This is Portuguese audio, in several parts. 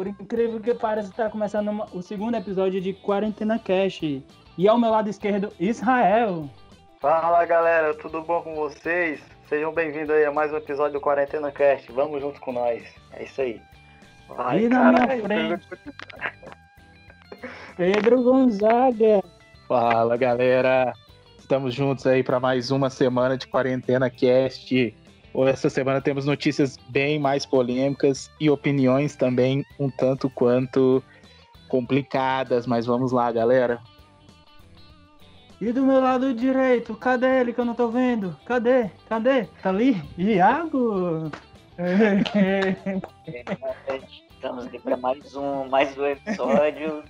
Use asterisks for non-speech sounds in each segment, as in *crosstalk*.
Por incrível que pareça, está começando uma- o segundo episódio de Quarentena Cast. E ao meu lado esquerdo, Israel. Fala galera, tudo bom com vocês? Sejam bem-vindos aí a mais um episódio do Quarentena Cast. Vamos junto com nós. É isso aí. E na minha frente, Pedro Gonzaga. Fala galera, estamos juntos aí para mais uma semana de Quarentena Cast. Essa semana temos notícias bem mais polêmicas e opiniões também um tanto quanto complicadas, mas vamos lá, galera. E do meu lado direito, cadê ele que eu não tô vendo? Cadê? Cadê? Tá ali? Iago! Estamos aqui para mais um, mais um episódio,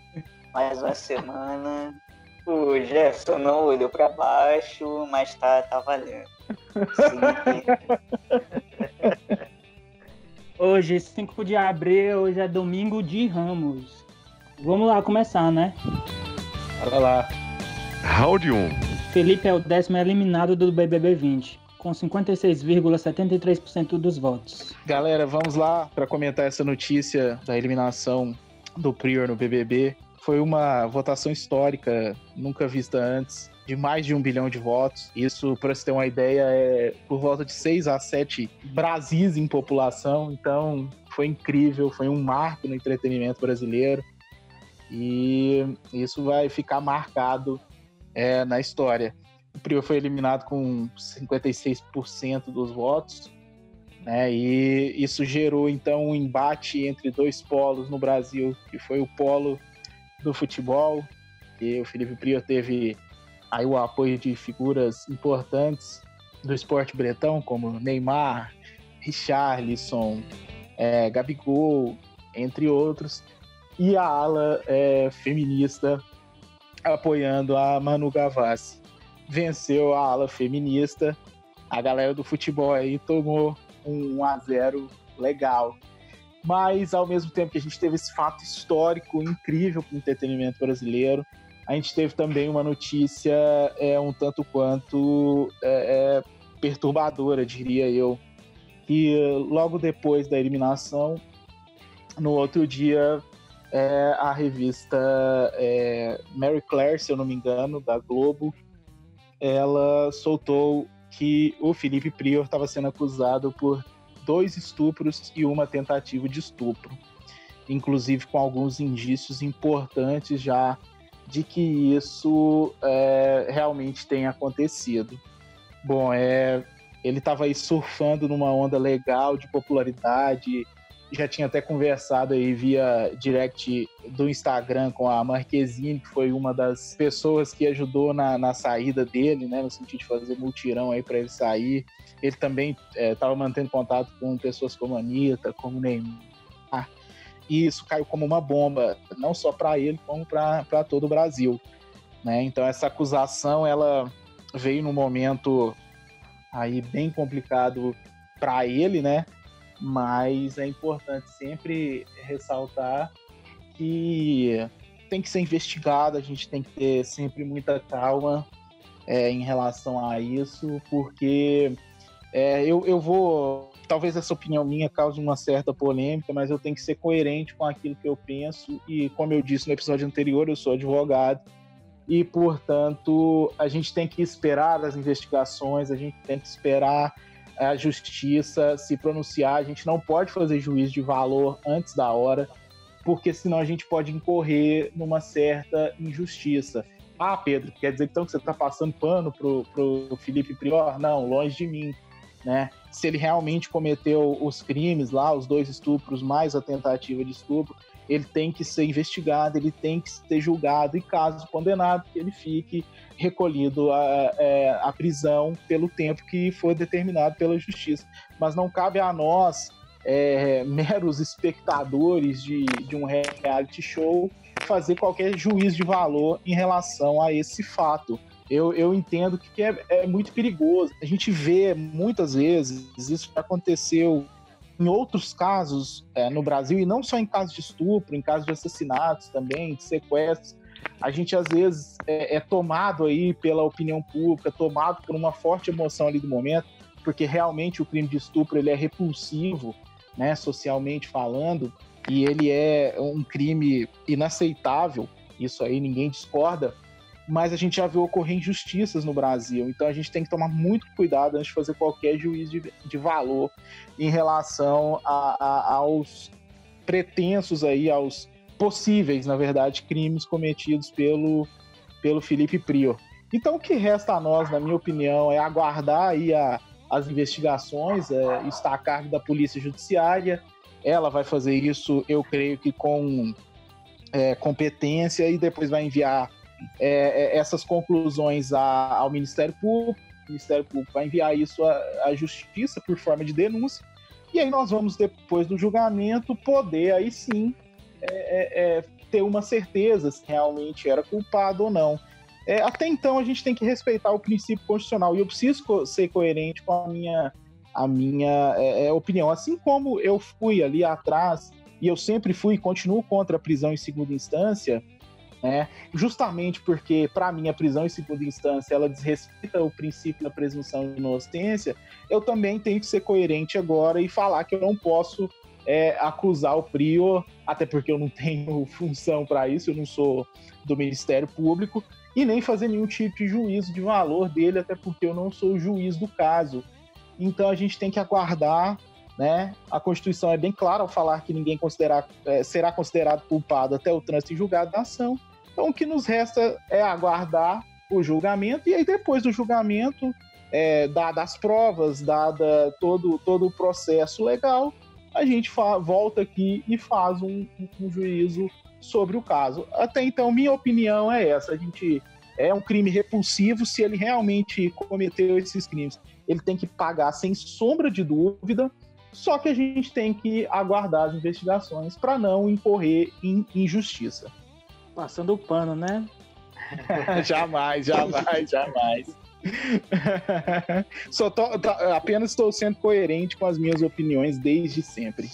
mais uma semana. O Jefferson não olhou para baixo, mas tá, tá valendo. Sim. Hoje, 5 de abril, hoje é domingo de Ramos. Vamos lá começar, né? Bora lá. Round 1. Felipe é o décimo eliminado do BBB 20, com 56,73% dos votos. Galera, vamos lá para comentar essa notícia da eliminação do Prior no BBB. Foi uma votação histórica, nunca vista antes, de mais de um bilhão de votos. Isso, para você ter uma ideia, é por volta de 6 a 7 Brasis em população. Então, foi incrível, foi um marco no entretenimento brasileiro. E isso vai ficar marcado é, na história. O Prior foi eliminado com 56% dos votos né? E isso gerou então um embate entre dois polos no Brasil, que foi o polo do futebol, e o Felipe Prior teve aí o apoio de figuras importantes do esporte bretão, como Neymar, Richarlison, é, Gabigol, entre outros, e a ala é, feminista apoiando a Manu Gavassi. Venceu a ala feminista, a galera do futebol aí tomou um 1 a 0 legal. Mas ao mesmo tempo que a gente teve esse fato histórico incrível para o entretenimento brasileiro, a gente teve também uma notícia é, um tanto quanto é, é, perturbadora, diria eu, que logo depois da eliminação, no outro dia, é, a revista é, Mary Claire, se eu não me engano, da Globo, ela soltou que o Felipe Prior estava sendo acusado por dois estupros e uma tentativa de estupro, inclusive com alguns indícios importantes já de que isso é, realmente tem acontecido. Bom, é, ele estava aí surfando numa onda legal de popularidade, já tinha até conversado aí via direct do Instagram com a Marquezine, que foi uma das pessoas que ajudou na, na saída dele, né, no sentido de fazer multirão aí para ele sair. Ele também estava é, mantendo contato com pessoas como a Anitta, como Neymar. E isso caiu como uma bomba, não só para ele, como para todo o Brasil. Né? Então essa acusação ela veio num momento aí bem complicado para ele, né? mas é importante sempre ressaltar que tem que ser investigado, a gente tem que ter sempre muita calma é, em relação a isso, porque é, eu, eu vou. Talvez essa opinião minha cause uma certa polêmica, mas eu tenho que ser coerente com aquilo que eu penso, e como eu disse no episódio anterior, eu sou advogado, e portanto a gente tem que esperar as investigações, a gente tem que esperar a justiça se pronunciar. A gente não pode fazer juízo de valor antes da hora, porque senão a gente pode incorrer numa certa injustiça. Ah, Pedro, quer dizer então que você está passando pano pro, pro Felipe Prior? Não, longe de mim. Né? Se ele realmente cometeu os crimes lá, os dois estupros mais a tentativa de estupro, ele tem que ser investigado, ele tem que ser julgado e, caso condenado, que ele fique recolhido à, à prisão pelo tempo que for determinado pela justiça. Mas não cabe a nós é, meros espectadores de, de um reality show fazer qualquer juízo de valor em relação a esse fato. Eu, eu entendo que é, é muito perigoso. A gente vê muitas vezes, isso aconteceu em outros casos é, no Brasil, e não só em casos de estupro, em casos de assassinatos também, de sequestros, a gente às vezes é, é, tomado aí pela opinião pública, tomado por uma forte emoção ali do momento, porque realmente o crime de estupro ele é repulsivo, né, socialmente falando, e ele é um crime inaceitável, isso aí ninguém discorda, mas a gente já viu ocorrer injustiças no Brasil, então a gente tem que tomar muito cuidado antes de fazer qualquer juízo de, de valor em relação a, a, aos pretensos aí, aos possíveis, na verdade, crimes cometidos pelo, pelo Felipe Prior. Então, o que resta a nós, na minha opinião, é aguardar aí a, as investigações, é, está a cargo da Polícia Judiciária. Ela vai fazer isso, eu creio que com é, competência, e depois vai enviar é, é essas conclusões a, ao Ministério Público. O Ministério Público vai enviar isso à, Justiça por forma de denúncia. E aí nós vamos, depois do julgamento, poder aí sim é, é, é, ter uma certeza se realmente era culpado ou não. É, até então a gente tem que respeitar o princípio constitucional e eu preciso co ser coerente com a minha, a minha é, opinião. Assim como eu fui ali atrás e eu sempre fui e continuo contra a prisão em segunda instância, né, justamente porque, para mim, a prisão em segunda instância ela desrespeita o princípio da presunção de inocência, eu também tenho que ser coerente agora e falar que eu não posso é, acusar o Prior, até porque eu não *laughs* tenho função para isso, eu não sou do Ministério Público, e nem fazer nenhum tipo de juízo de valor dele, até porque eu não sou o juiz do caso. Então a gente tem que aguardar, né? A Constituição é bem clara ao falar que ninguém é, será considerado culpado até o trânsito em julgado da ação. Então o que nos resta é aguardar o julgamento e aí depois do julgamento, é, dadas as provas, dada todo, todo o processo legal, a gente volta aqui e faz um, um juízo sobre o caso. Até então, minha opinião é essa: a gente é um crime repulsivo se ele realmente cometeu esses crimes. Ele tem que pagar sem sombra de dúvida, só que a gente tem que aguardar as investigações para não incorrer em injustiça. Passando o pano, né? *laughs* jamais, jamais, jamais. Só tô, tá, apenas estou sendo coerente com as minhas opiniões desde sempre.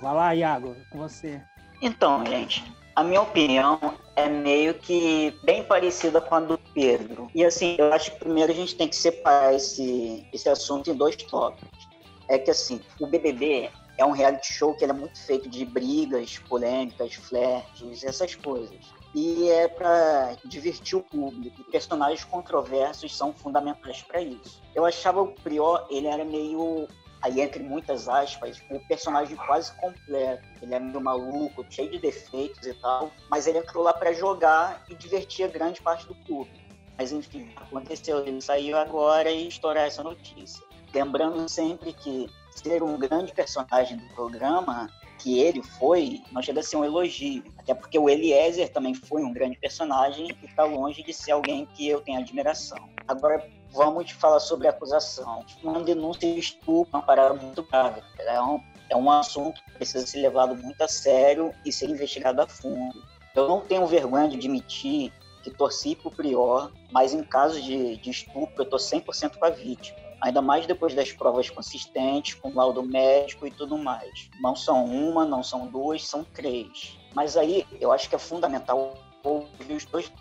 Vai lá, Iago, com você. Então, gente, a minha opinião é meio que bem parecida com a do Pedro. E assim, eu acho que primeiro a gente tem que separar esse, esse assunto em dois tópicos. É que assim, o BBB é um reality show que é muito feito de brigas, polêmicas, flertes, essas coisas. E é para divertir o público. Personagens controversos são fundamentais para isso. Eu achava o Prior, ele era meio aí entre muitas aspas, o personagem quase completo. Ele é meio maluco, cheio de defeitos e tal, mas ele entrou lá para jogar e divertir a grande parte do público. Mas enfim, aconteceu, ele saiu agora e estourar essa notícia. Lembrando sempre que ser um grande personagem do programa, que ele foi, não chega a ser um elogio. Até porque o Eliezer também foi um grande personagem e está longe de ser alguém que eu tenho admiração. Agora, vamos falar sobre a acusação. Uma denúncia de estupro é uma parada muito grave. É um, é um assunto que precisa ser levado muito a sério e ser investigado a fundo. Eu não tenho vergonha de admitir que torci pro Prior, mas em caso de, de estupro eu tô 100% com a vítima. Ainda mais depois das provas consistentes, com laudo médico e tudo mais. Não são uma, não são duas, são três. Mas aí eu acho que é fundamental ouvir os dois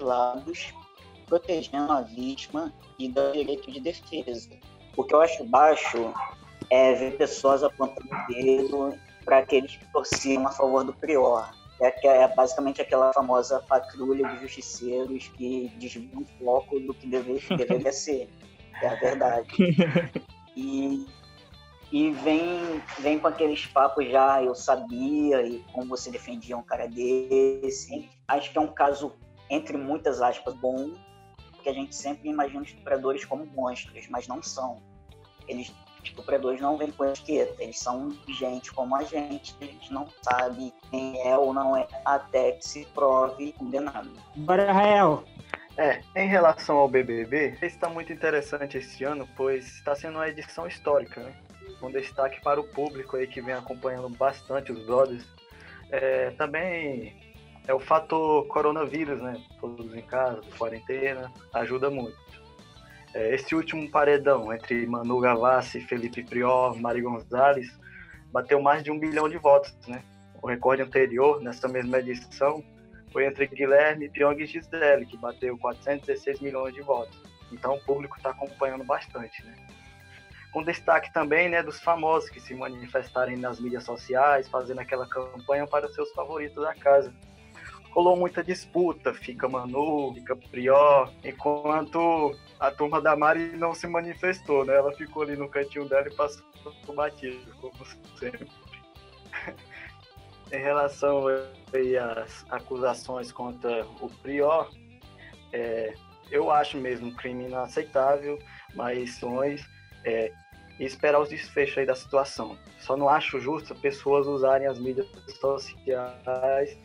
lados protegendo a vítima e dando direito de defesa. O que eu acho baixo é ver pessoas apontando o dedo para aqueles que torciam a favor do prior. É, é basicamente aquela famosa patrulha de justiceiros que desvia o foco do que deve, *laughs* deveria ser. É a verdade. *laughs* E, e vem, vem com aqueles papos já, eu sabia, e como você defendia um cara desse. Acho que é um caso, entre muitas aspas, bom, porque a gente sempre imagina os estupradores como monstros, mas não são. Eles, estupradores não vêm com etiqueta, eles são gente como a gente, a gente não sabe quem é ou não é até que se prove condenado. Bora, Rael! É, em relação ao BBB, está muito interessante esse ano, pois está sendo uma edição histórica, né? um destaque para o público aí que vem acompanhando bastante os brothers. É, também é o fator coronavírus, né? Todos em casa, quarentena, ajuda muito. É, esse último paredão entre Manu Gavassi, Felipe Prior, Mari Gonzalez bateu mais de um bilhão de votos, né? O recorde anterior, nessa mesma edição, foi entre Guilherme, Pyong e Gisele, que bateu 416 milhões de votos. Então o público está acompanhando bastante, né? Com destaque também né, dos famosos que se manifestarem nas mídias sociais, fazendo aquela campanha para seus favoritos da casa. Rolou muita disputa, fica Manu, fica Prior, enquanto a turma da Mari não se manifestou, né? Ela ficou ali no cantinho dela e passou batido, como sempre. Em relação às acusações contra o Prior, é, eu acho mesmo um crime inaceitável, mas sonhos é, e esperar os desfechos aí da situação. Só não acho justo pessoas usarem as mídias sociais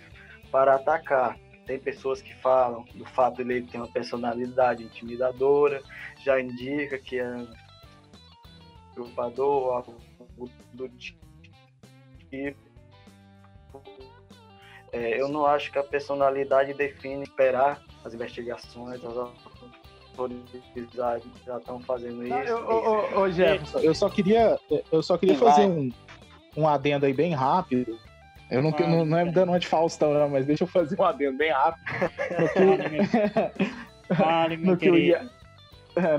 para atacar. Tem pessoas que falam do fato de ele ter uma personalidade intimidadora, já indica que é usurpador, algo do tipo. É, eu não acho que a personalidade define esperar as investigações, as autoridades já estão fazendo isso. Ô, ô, Jefferson, eu só queria, eu só queria fazer um, um adendo aí bem rápido. Eu não, não, não é dando uma de Faustão, não, mas deixa eu fazer um adendo bem rápido. *laughs* Vale, meu no que,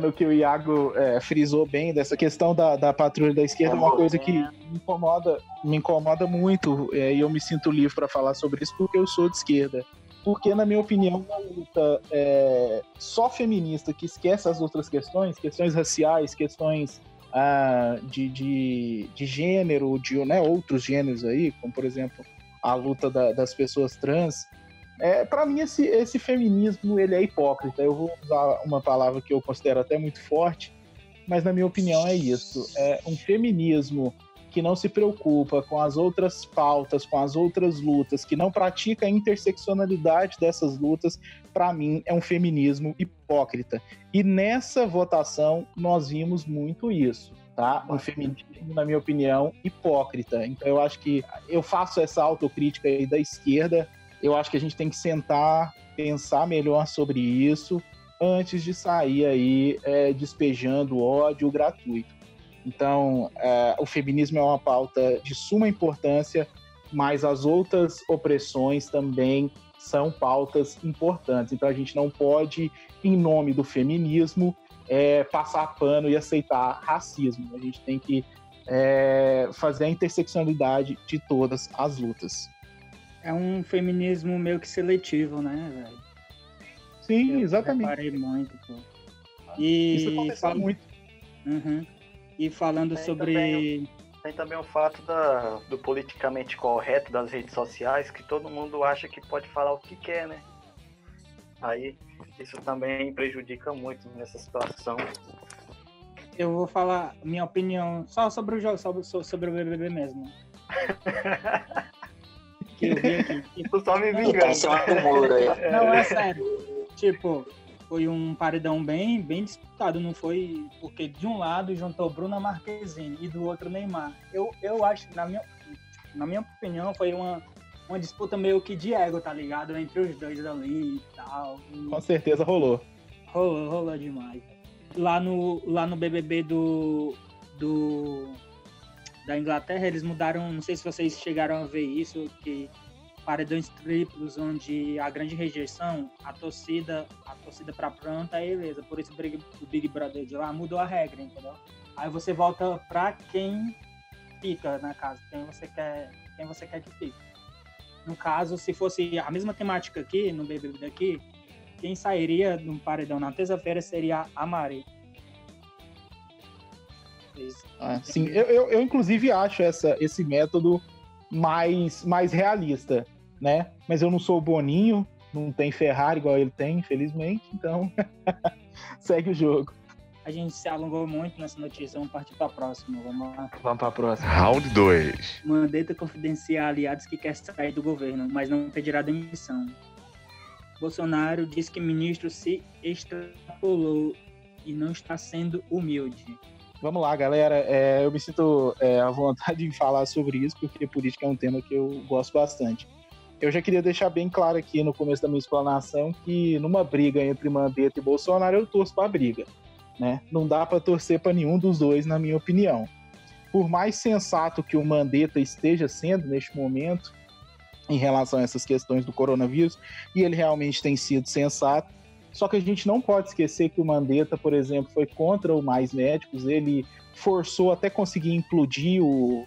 no que o Iago é, frisou bem dessa questão da, da patrulha da esquerda, é uma coisa que me incomoda, me incomoda muito, é, e eu me sinto livre para falar sobre isso porque eu sou de esquerda. Porque, na minha opinião, uma luta é, só feminista que esquece as outras questões, questões raciais, questões ah, de, de, de gênero, de né, outros gêneros aí, como por exemplo a luta da, das pessoas trans, é, para mim, esse, esse feminismo ele é hipócrita. Eu vou usar uma palavra que eu considero até muito forte, mas na minha opinião é isso. É um feminismo que não se preocupa com as outras pautas, com as outras lutas, que não pratica a interseccionalidade dessas lutas, para mim é um feminismo hipócrita. E nessa votação nós vimos muito isso. Tá? Um feminismo, na minha opinião, hipócrita. Então eu acho que eu faço essa autocrítica aí da esquerda, eu acho que a gente tem que sentar, pensar melhor sobre isso antes de sair aí é, despejando ódio gratuito. Então, é, o feminismo é uma pauta de suma importância, mas as outras opressões também são pautas importantes. Então, a gente não pode, em nome do feminismo, é, passar pano e aceitar racismo. A gente tem que é, fazer a interseccionalidade de todas as lutas é um feminismo meio que seletivo, né, velho? Sim, eu exatamente. Reparei muito, pô. E Isso fala muito. Uhum. E falando tem sobre. Também, tem também o fato da, do politicamente correto das redes sociais, que todo mundo acha que pode falar o que quer, né? Aí isso também prejudica muito nessa situação. Eu vou falar minha opinião só sobre o jogo, sobre, sobre o BBB mesmo. *laughs* que eu vi aqui. Tipo, só me vingando. Isso é aí. Não, é sério. Tipo, foi um paredão bem, bem disputado, não foi? Porque de um lado juntou Bruna Marquezine e do outro Neymar. Eu, eu acho, na minha, na minha opinião, foi uma, uma disputa meio que de ego, tá ligado? Entre os dois ali e tal. Com certeza rolou. Rolou, rolou demais. Lá no, lá no BBB do, do da Inglaterra, eles mudaram, não sei se vocês chegaram a ver isso, que paredões triplos, onde a grande rejeição, a torcida, a torcida para pronta é beleza. Por isso o Big Brother de lá mudou a regra, entendeu? Aí você volta para quem fica na casa, quem você quer, quem você quer que fique. No caso, se fosse a mesma temática aqui, no BBB daqui, quem sairia no paredão na terça-feira seria a Mari. Ah, sim, eu, eu, eu, inclusive acho essa, esse método mais, mais realista, né? Mas eu não sou o Boninho, não tem Ferrari igual ele tem, infelizmente, então *laughs* segue o jogo. A gente se alongou muito nessa notícia, vamos partir para a próxima. Vamos lá. Vamos para a próxima. Round 2. Mandetta confidencia aliados que quer sair do governo, mas não pedirá demissão. Bolsonaro diz que ministro se extrapolou e não está sendo humilde. Vamos lá, galera. É, eu me sinto é, à vontade *laughs* em falar sobre isso, porque política é um tema que eu gosto bastante. Eu já queria deixar bem claro aqui no começo da minha explanação que numa briga entre Mandetta e Bolsonaro eu torço para a briga, né? Não dá para torcer para nenhum dos dois, na minha opinião. Por mais sensato que o Mandetta esteja sendo neste momento em relação a essas questões do coronavírus, e ele realmente tem sido sensato, só que a gente não pode esquecer que o Mandetta, por exemplo, foi contra o Mais Médicos, ele forçou até conseguir implodir o,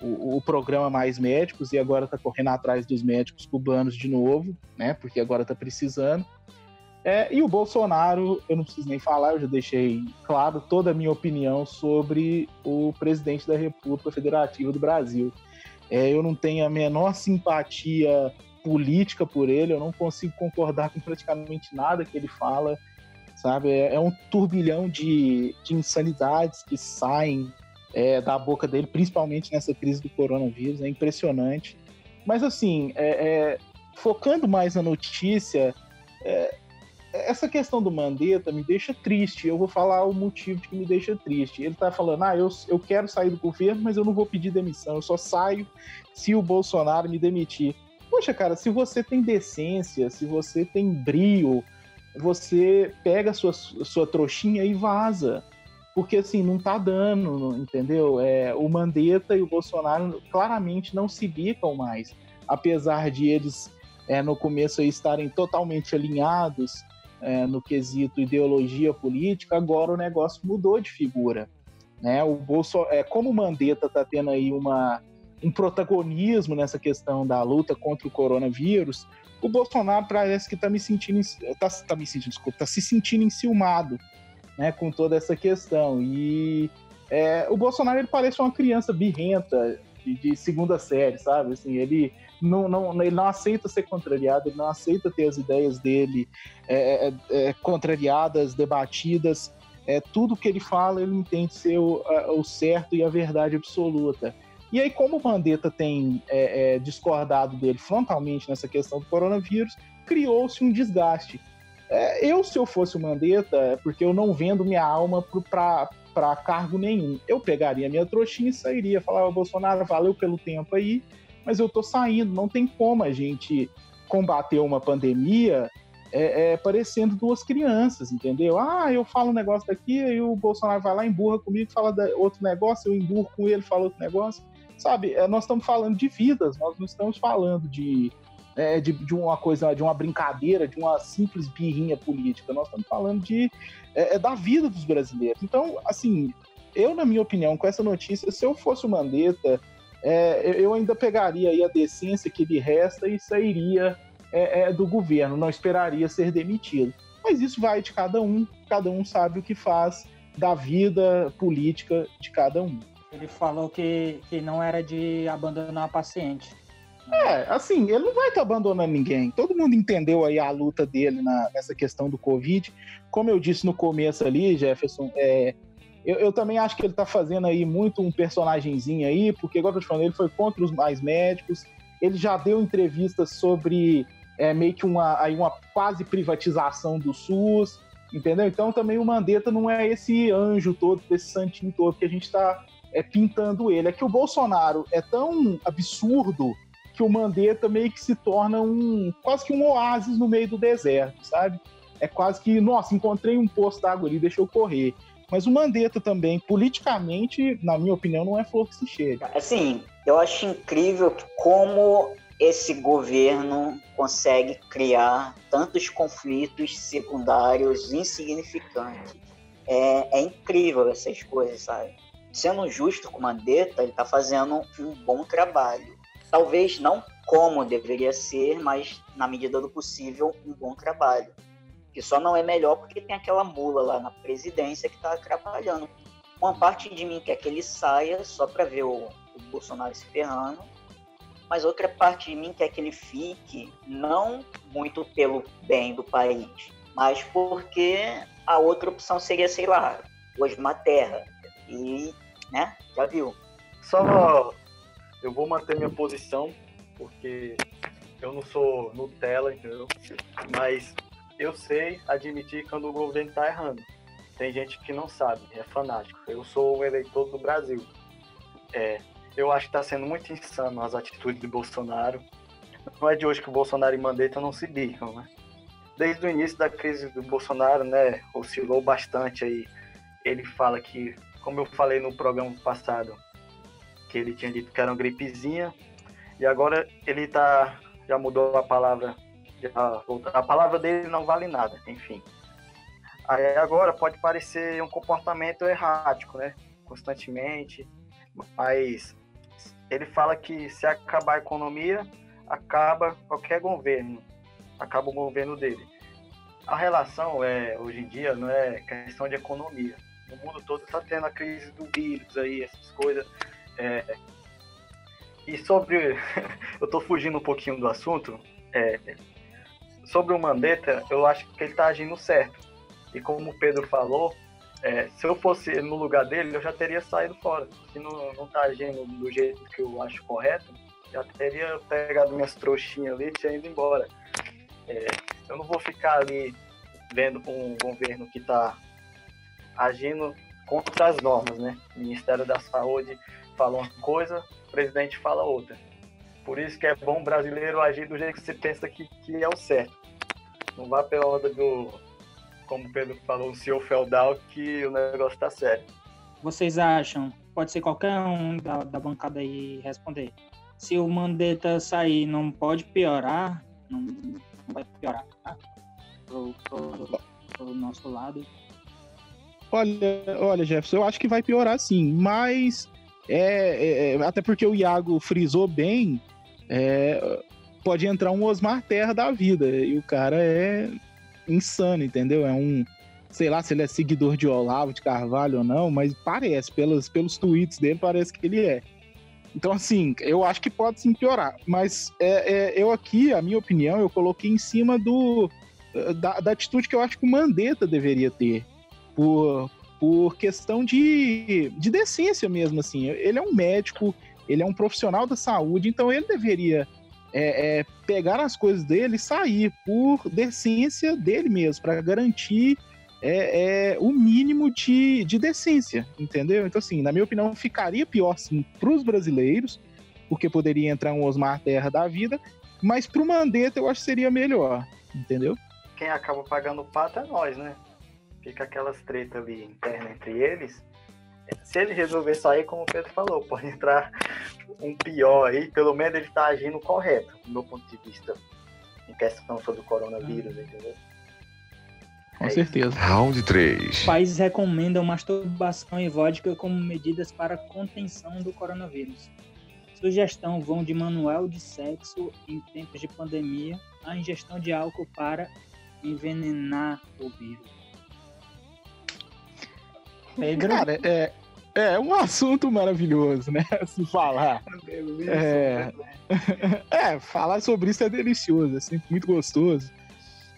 o, o, programa Mais Médicos e agora está correndo atrás dos médicos cubanos de novo, né? Porque agora está precisando. É, e o Bolsonaro, eu não preciso nem falar, eu já deixei claro toda a minha opinião sobre o presidente da República Federativa do Brasil. É, eu não tenho a menor simpatia política por ele, eu não consigo concordar com praticamente nada que ele fala, sabe? É, é um turbilhão de, de insanidades que saem é, da boca dele, principalmente nessa crise do coronavírus, é impressionante. Mas, assim, é, é, focando mais na notícia, é, essa questão do Mandetta me deixa triste. Eu vou falar o motivo que me deixa triste. Ele está falando: ah, eu, eu quero sair do governo, mas eu não vou pedir demissão, eu só saio se o Bolsonaro me demitir. Poxa, cara, se você tem decência, se você tem brio, você pega a sua, sua trouxinha e vaza porque assim, não tá dando, entendeu? É, o Mandetta e o Bolsonaro claramente não se bicam mais, apesar de eles é, no começo aí, estarem totalmente alinhados é, no quesito ideologia política, agora o negócio mudou de figura. Né? O Bolso, é, como o Mandetta está tendo aí uma, um protagonismo nessa questão da luta contra o coronavírus, o Bolsonaro parece que está me sentindo, tá, tá me sentindo, desculpa, tá se sentindo enciumado né, com toda essa questão. E é, o Bolsonaro ele parece uma criança birrenta de, de, segunda série, sabe? Assim, ele não, não, ele não aceita ser contrariado, ele não aceita ter as ideias dele é, é, é contrariadas, debatidas. É, tudo que ele fala, ele entende ser o, o certo e a verdade absoluta. E aí, como o Mandetta tem é, é, discordado dele frontalmente nessa questão do coronavírus, criou-se um desgaste. É, eu, se eu fosse o Mandetta, é porque eu não vendo minha alma para cargo nenhum. Eu pegaria minha trouxinha e sairia. Falava, Bolsonaro, valeu pelo tempo aí, mas eu tô saindo. Não tem como a gente combater uma pandemia é, é, parecendo duas crianças, entendeu? Ah, eu falo um negócio daqui, aí o Bolsonaro vai lá, emburra comigo, fala outro negócio, eu emburro com ele, fala outro negócio. Sabe, é, nós estamos falando de vidas, nós não estamos falando de é, de, de, uma coisa, de uma brincadeira, de uma simples birrinha política. Nós estamos falando de, é, é, da vida dos brasileiros. Então, assim, eu, na minha opinião, com essa notícia, se eu fosse o Mandetta, é, eu ainda pegaria aí a decência que lhe resta e sairia é, do governo, não esperaria ser demitido. Mas isso vai de cada um, cada um sabe o que faz da vida política de cada um. Ele falou que, que não era de abandonar a paciente. É, assim, ele não vai estar abandonando ninguém. Todo mundo entendeu aí a luta dele na, nessa questão do Covid. Como eu disse no começo ali, Jefferson, é, eu, eu, também acho que ele está fazendo aí muito um personagemzinho aí, porque, igual eu te falando, ele foi contra os mais médicos, ele já deu entrevistas sobre é, meio que uma, aí uma quase privatização do SUS, entendeu? Então também o Mandetta não é esse anjo todo, esse santinho todo que a gente está é, pintando ele. É que o Bolsonaro é tão absurdo que o Mandetta meio que se torna um quase que um oásis no meio do deserto, sabe? É quase que, nossa, encontrei um poço d'água ali, deixa eu correr. Mas o Mandetta também, politicamente, na minha opinião, não é flor que se chega. Assim, eu acho incrível como esse governo consegue criar tantos conflitos secundários insignificantes. É, é incrível essas coisas, sabe? Sendo justo com o Mandetta, ele está fazendo um bom trabalho talvez não como deveria ser, mas na medida do possível, um bom trabalho. Que só não é melhor porque tem aquela mula lá na presidência que está atrapalhando. Uma parte de mim quer que ele saia só para ver o, o Bolsonaro se ferrando, mas outra parte de mim quer que ele fique, não muito pelo bem do país, mas porque a outra opção seria, sei lá, Osmar Terra. E, né, já viu. Só eu vou manter minha posição, porque eu não sou Nutella, entendeu? Mas eu sei admitir quando o governo tá errando. tem gente que não sabe, é fanático. Eu sou o eleitor do Brasil. É, eu acho que está sendo muito insano as atitudes de Bolsonaro. Não é de hoje que o Bolsonaro e Mandetta não se bicam, né? Desde o início da crise do Bolsonaro, né, oscilou bastante aí. Ele fala que, como eu falei no programa passado, que ele tinha dito que era uma gripezinha, e agora ele tá já mudou a palavra, já, a palavra dele não vale nada, enfim. Aí agora pode parecer um comportamento errático, né? Constantemente, mas ele fala que se acabar a economia, acaba qualquer governo, acaba o governo dele. A relação é hoje em dia não é questão de economia. O mundo todo está tendo a crise do vírus aí, essas coisas. É... E sobre, *laughs* eu estou fugindo um pouquinho do assunto. É... Sobre o Mandetta, eu acho que ele está agindo certo. E como o Pedro falou, é, se eu fosse no lugar dele, eu já teria saído fora. Se não, não tá agindo do jeito que eu acho correto, já teria pegado minhas trouxinhas ali e tinha ido embora. É, eu não vou ficar ali vendo um governo que está agindo contra as normas, né? O Ministério da Saúde fala uma coisa, o presidente fala outra. Por isso que é bom o brasileiro agir do jeito que você pensa que, que é o certo. Não vá pela onda do, como o Pedro falou, o senhor feudal, que o negócio tá sério. Vocês acham? Pode ser qualquer um da, da bancada aí responder. Se o Mandetta sair, não pode piorar? Não, não vai piorar, tá? Pro, pro, pro nosso lado. Olha, olha, Jefferson, eu acho que vai piorar sim, mas é, é, até porque o Iago frisou bem, é, pode entrar um Osmar Terra da vida, e o cara é insano, entendeu? É um. Sei lá se ele é seguidor de Olavo de Carvalho ou não, mas parece, pelos, pelos tweets dele, parece que ele é. Então, assim, eu acho que pode sim piorar. Mas é, é, eu aqui, a minha opinião, eu coloquei em cima do da, da, atitude que eu acho que o Mandetta deveria ter. Por, por questão de, de decência mesmo, assim. Ele é um médico, ele é um profissional da saúde, então ele deveria é, é, pegar as coisas dele e sair por decência dele mesmo, para garantir é, é, o mínimo de, de decência, entendeu? Então, assim, na minha opinião, ficaria pior sim para os brasileiros, porque poderia entrar um Osmar Terra da vida, mas para o Mandetta eu acho que seria melhor, entendeu? Quem acaba pagando o pato é nós, né? Fica aquelas tretas ali internas entre eles se ele resolver sair, como o Pedro falou, *laughs* pode entrar um pior aí, pelo menos ele está agindo correto, do meu ponto de vista, em questão sobre o coronavírus, entendeu? Com é certeza. Isso. Round 3. Países recomendam masturbação e vodka como medidas para contenção do coronavírus. Sugestão vão de manual de sexo em tempos de pandemia a ingestão de álcool para envenenar o vírus. *laughs* Pedro? Cara, é, é um assunto maravilhoso, né? *laughs* Se falar. É, *laughs* é, falar sobre isso é delicioso, é sempre muito gostoso.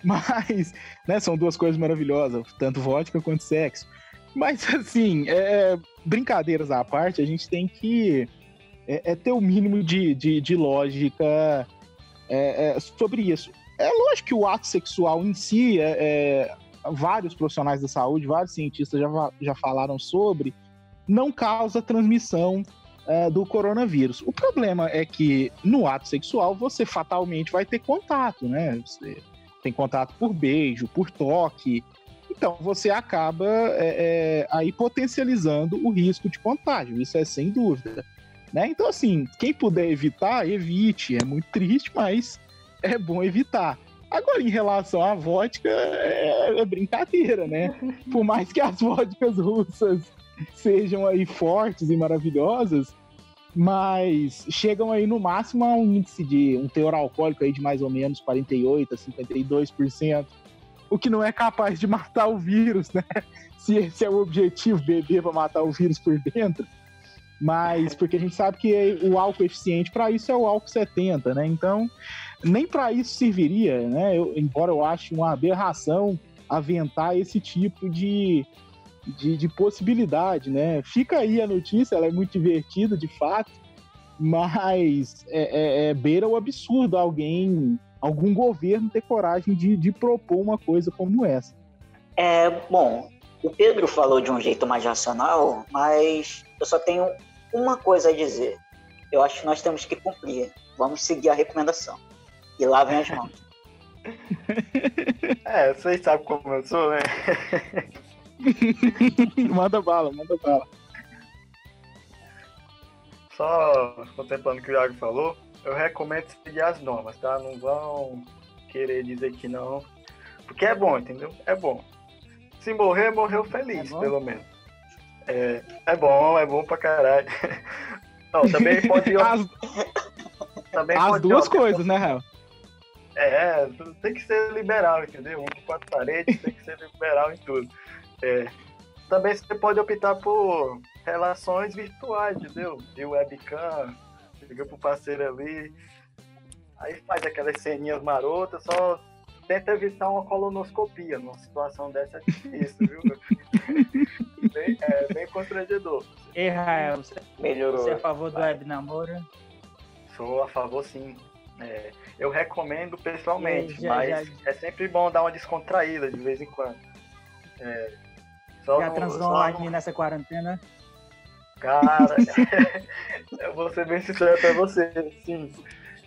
Mas, né, são duas coisas maravilhosas, tanto vodka quanto sexo. Mas, assim, é, brincadeiras à parte, a gente tem que é, é ter o um mínimo de, de, de lógica é, é, sobre isso. É lógico que o ato sexual em si é, vários profissionais da saúde, vários cientistas já, já falaram sobre, não causa transmissão uh, do coronavírus. O problema é que no ato sexual você fatalmente vai ter contato, né? Você tem contato por beijo, por toque. Então você acaba é, é, aí potencializando o risco de contágio, isso é sem dúvida. Né? Então, assim, quem puder evitar, evite. É muito triste, mas é bom evitar. Agora, em relação à vodka, é, é brincadeira, né? *laughs* Por mais que as vodkas russas sejam aí fortes e maravilhosas, mas chegam aí no máximo a um índice de um teor alcoólico aí de mais ou menos 48 a 52%, o que não é capaz de matar o vírus, né? *laughs* Se esse é o objetivo, beber para matar o vírus por dentro. Mas porque a gente sabe que o álcool eficiente para isso é o álcool 70, né? Então, nem para isso serviria, né? Eu, embora eu ache uma aberração aventar esse tipo de, de, de, possibilidade, né? Fica aí a notícia, ela é muito divertida, de fato, mas é, é, é beira o absurdo alguém, algum governo ter coragem de, de propor uma coisa como essa. É, bom, O Pedro falou de um jeito mais racional, mas eu só tenho uma coisa a dizer. Eu acho que nós temos que cumprir. Vamos seguir a recomendação. E lavem as mãos. *laughs* É, vocês sabem como eu sou, né? *laughs* manda bala, manda bala. Só contemplando o que o Iago falou, eu recomendo seguir as normas, tá? Não vão querer dizer que não. Porque é bom, entendeu? É bom. Se morrer, morreu feliz, É pelo menos. É, é bom, é bom pra caralho. *laughs* Não, também pode. As, também as pode duas coisas, né, Rael? É, tem que ser liberal, entendeu? Um de quatro paredes tem que ser liberal em tudo. É, também você pode optar por relações virtuais, entendeu? De webcam, liga pro parceiro ali, aí faz aquelas ceninhas marotas, só tenta evitar uma colonoscopia. Numa situação dessa é difícil, viu? *laughs* bem, é bem constrangedor. Ei, Rael, você, Melhorou. você é a favor do web namoro? Sou a favor, sim. É, eu recomendo pessoalmente, E já- mas já- é sempre bom dar uma descontraída de vez em quando. É, só Já transou online não- nessa quarentena? Cara, *laughs* *laughs* eu vou ser bem sincero pra você, sim.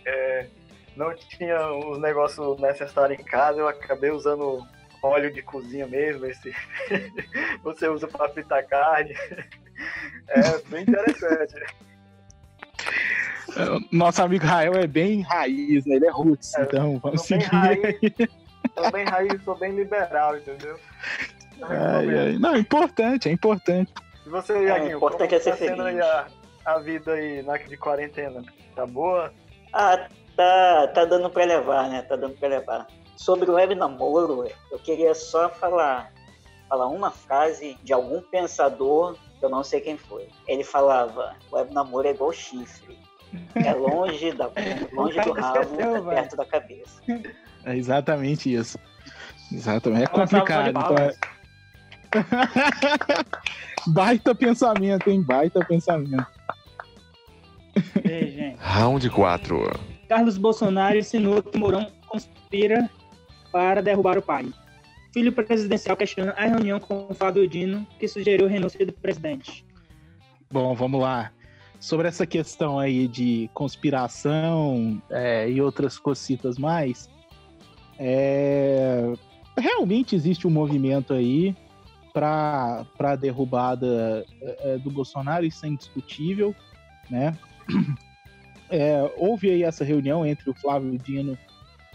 É, não tinha os negócios necessários em casa, eu acabei usando óleo de cozinha mesmo, esse *laughs* você usa pra fritar carne. *laughs* É bem interessante. Nosso amigo Rael é bem raiz, né? Ele é roots, É, então vamos Sou bem seguir. raiz, sou bem raiz, sou bem liberal, entendeu? Eu *laughs* Ai, ai. Não, é importante, é importante. E você, Iaguinho, importante como é ser tá sendo aí feliz. a, a vida aí na, de quarentena? Tá boa? Ah, tá, tá dando pra levar, né? Tá dando pra levar. Sobre o web namoro, eu queria só falar, falar uma frase de algum pensador, que eu não sei quem foi. Ele falava, web namoro é igual chifre. É longe, da, longe do rabo, Esqueceu, é perto da cabeça. É exatamente isso. Exatamente. É complicado. Então é... *laughs* Baita pensamento, hein? Baita pensamento. Ei, gente. Round 4. Carlos Bolsonaro insinuou que Mourão conspira para derrubar o pai. Filho presidencial questiona a reunião com Fábio Dino, que sugeriu a renúncia do presidente. Bom, vamos lá. Sobre essa questão aí de conspiração é, e outras cositas mais, é, realmente existe um movimento aí para a derrubada é, do Bolsonaro, isso é indiscutível, né? *clears throat* É, houve aí essa reunião entre o Flávio Dino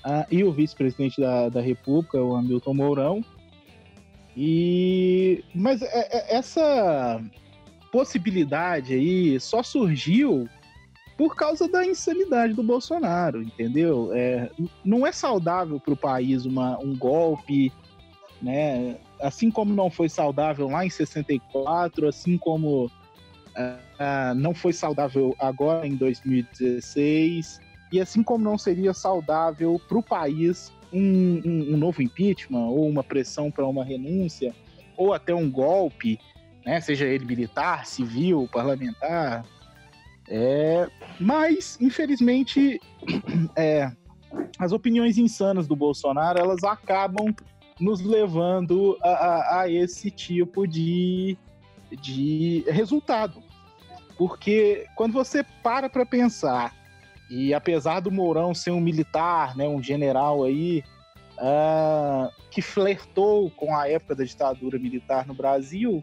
ah, e o vice-presidente da, da República, o Hamilton Mourão, e mas é- é- essa possibilidade aí só surgiu por causa da insanidade do Bolsonaro, entendeu? É, não é saudável para o país uma, um golpe, né? Assim como não foi saudável lá em 64, assim como ah, ah, não foi saudável agora em 2016, e assim como não seria saudável para o país um, um- um novo impeachment ou uma pressão para uma renúncia ou até um golpe, né, seja ele militar, civil, parlamentar. É, mas, infelizmente, *clears throat* é, as opiniões insanas do Bolsonaro elas acabam nos levando a, a- a esse tipo de, de resultado. Porque quando você para para pensar, e apesar do Mourão ser um militar, né, um general aí, ah, que flertou com a época da ditadura militar no Brasil,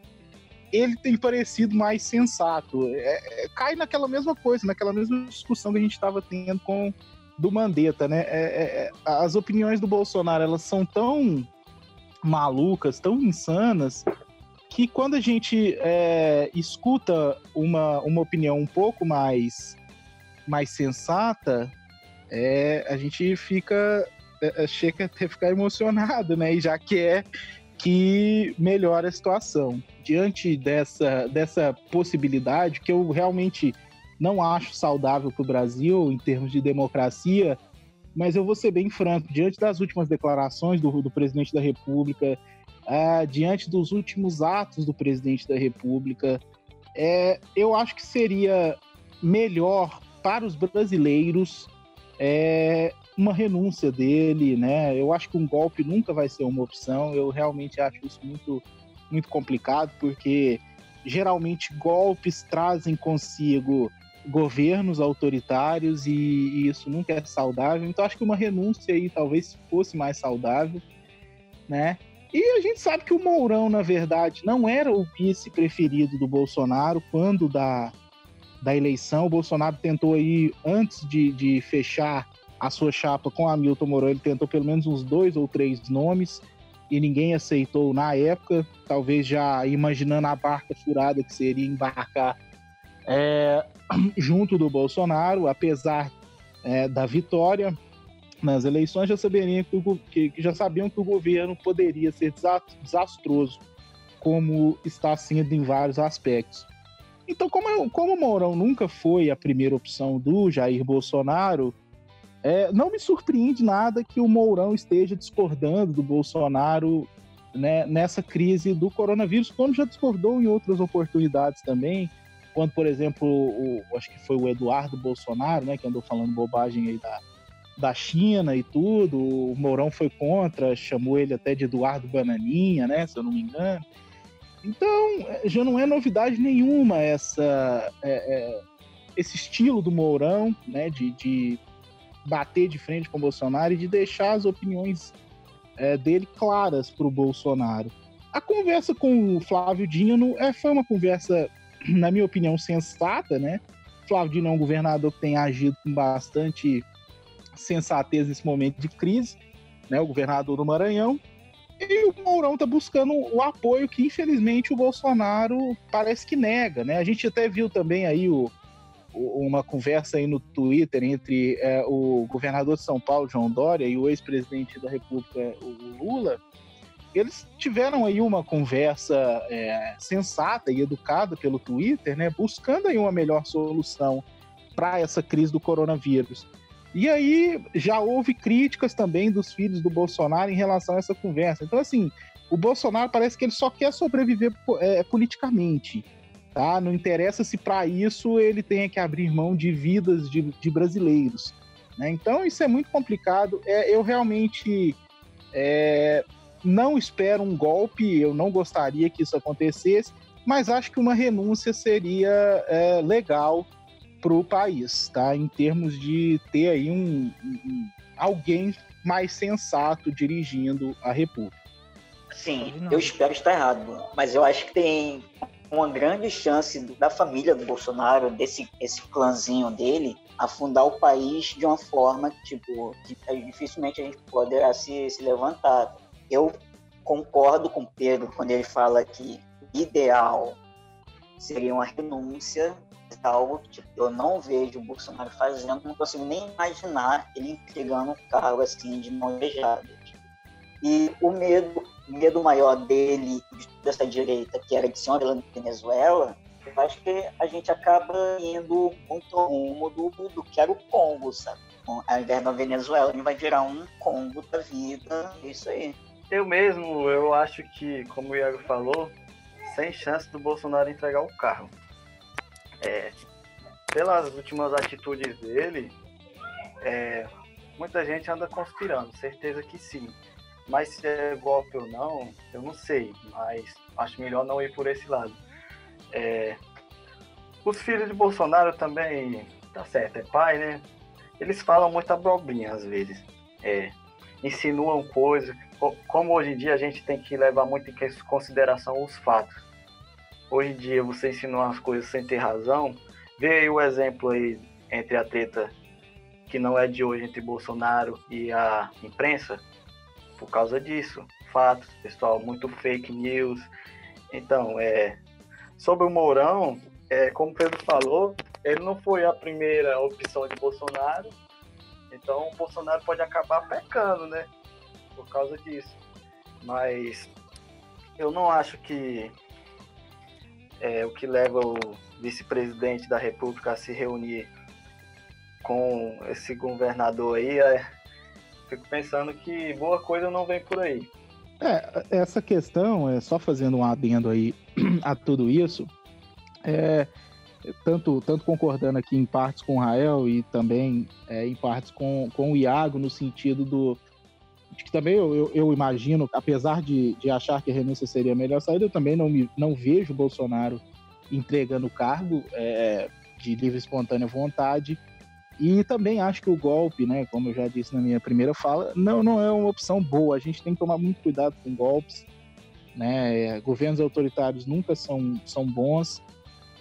ele tem parecido mais sensato. É- é- cai naquela mesma coisa, naquela mesma discussão que a gente estava tendo com do Mandetta, né? É- é- é- as opiniões do Bolsonaro elas são tão malucas, tão insanas, que quando a gente é, escuta uma, uma opinião um pouco mais, mais sensata, é, a gente fica é, é, chega até ficar emocionado, né? E já quer que melhore a situação. Diante dessa, dessa possibilidade, que eu realmente não acho saudável para o Brasil em termos de democracia, mas eu vou ser bem franco, diante das últimas declarações do, do presidente da República, ah, diante dos últimos atos do presidente da República, é, eu acho que seria melhor para os brasileiros é, uma renúncia dele, né? Eu acho que um golpe nunca vai ser uma opção. Eu realmente acho isso muito muito complicado, porque geralmente golpes trazem consigo governos autoritários e, e, isso nunca é saudável. Então acho que uma renúncia aí talvez fosse mais saudável, né? E a gente sabe que o Mourão, na verdade, não era o vice preferido do Bolsonaro quando da, da eleição. O Bolsonaro tentou aí, antes de, de fechar a sua chapa com Hamilton Mourão, ele tentou pelo menos uns dois ou três nomes e ninguém aceitou na época, talvez já imaginando a barca furada que seria embarcar é, *clears throat* junto do Bolsonaro, apesar é, da vitória nas eleições, já saberiam que, que, já sabiam que o governo poderia ser desastroso, como está sendo em vários aspectos. Então, como, como o Mourão nunca foi a primeira opção do Jair Bolsonaro, é, não me surpreende nada que o Mourão esteja discordando do Bolsonaro né, nessa crise do coronavírus, como já discordou em outras oportunidades também, quando, por exemplo, o, acho que foi o Eduardo Bolsonaro, né, que andou falando bobagem aí da, da China e tudo, o Mourão foi contra, chamou ele até de Eduardo Bananinha, né, se eu não me engano. Então, já não é novidade nenhuma essa, é, é, esse estilo do Mourão, né, de, de bater de frente com o Bolsonaro e de deixar as opiniões é, dele claras para o Bolsonaro. A conversa com o Flávio Dino é, foi uma conversa, na minha opinião, sensata, né? Flávio Dino é um governador que tem agido com bastante sensatez nesse momento de crise, né? O governador do Maranhão. E o Mourão está buscando o apoio que, infelizmente, o Bolsonaro parece que nega, né? A gente até viu também aí o, uma conversa aí no Twitter entre é, o governador de São Paulo, João Dória, e o ex-presidente da República, o Lula, eles tiveram aí uma conversa é, sensata e educada pelo Twitter, né, buscando aí uma melhor solução para essa crise do coronavírus. E aí já houve críticas também dos filhos do Bolsonaro em relação a essa conversa. Então, assim, o Bolsonaro parece que ele só quer sobreviver é, politicamente. Tá? Não interessa se para isso ele tenha que abrir mão de vidas de, de brasileiros. Né? Então isso é muito complicado. É, eu realmente é, não espero um golpe, eu não gostaria que isso acontecesse, mas acho que uma renúncia seria é, legal para o país, tá? Em termos de ter aí um, um, alguém mais sensato dirigindo a República. Sim, eu espero estar errado, mas eu acho que tem uma grande chance da família do Bolsonaro, desse esse clãzinho dele, afundar o país de uma forma tipo que dificilmente a gente poderá se, se levantar. Eu concordo com Pedro quando ele fala que ideal seria uma renúncia algo que tipo, eu não vejo o Bolsonaro fazendo, não consigo nem imaginar ele entregando um cargo assim de mão beijada. E o medo, o medo maior dele, dessa direita, que era de ser uma Venezuela, eu acho que a gente acaba indo muito rumo do, do que era o Congo, sabe? Ao invés da Venezuela, a gente vai virar um Congo da vida, é isso aí. Eu mesmo, eu acho que, como o Iago falou, sem chance do Bolsonaro entregar o carro. É, pelas últimas atitudes dele, é, muita gente anda conspirando, certeza que sim. Mas se é golpe ou não, eu não sei. Mas acho melhor não ir por esse lado. É... Os filhos de Bolsonaro também, tá certo, é pai, né? Eles falam muita abobrinha às vezes. É, insinuam coisas. Como hoje em dia a gente tem que levar muito em consideração os fatos. Hoje em dia você insinua as coisas sem ter razão. Vê aí o exemplo aí entre a treta que não é de hoje entre Bolsonaro e a imprensa por causa disso. Fatos, pessoal, muito fake news. Então, é, sobre o Mourão, é, como o Pedro falou, ele não foi a primeira opção de Bolsonaro. Então, o Bolsonaro pode acabar pecando, né? Por causa disso. Mas eu não acho que é, o que leva o vice-presidente da República a se reunir com esse governador aí é fico pensando que boa coisa não vem por aí. É, essa questão, é só fazendo um adendo aí *clears throat* a tudo isso, é, tanto, tanto concordando aqui em partes com o Rael e também é, em partes com, com o Iago, no sentido do, que também eu, eu, eu imagino, apesar de, de, achar que a renúncia seria a melhor saída, eu também não, me, não vejo Bolsonaro entregando o cargo é, de livre e espontânea vontade. E também acho que o golpe, né, como eu já disse na minha primeira fala, não, não é uma opção boa. A gente tem que tomar muito cuidado com golpes. Né? Governos autoritários nunca são, são bons.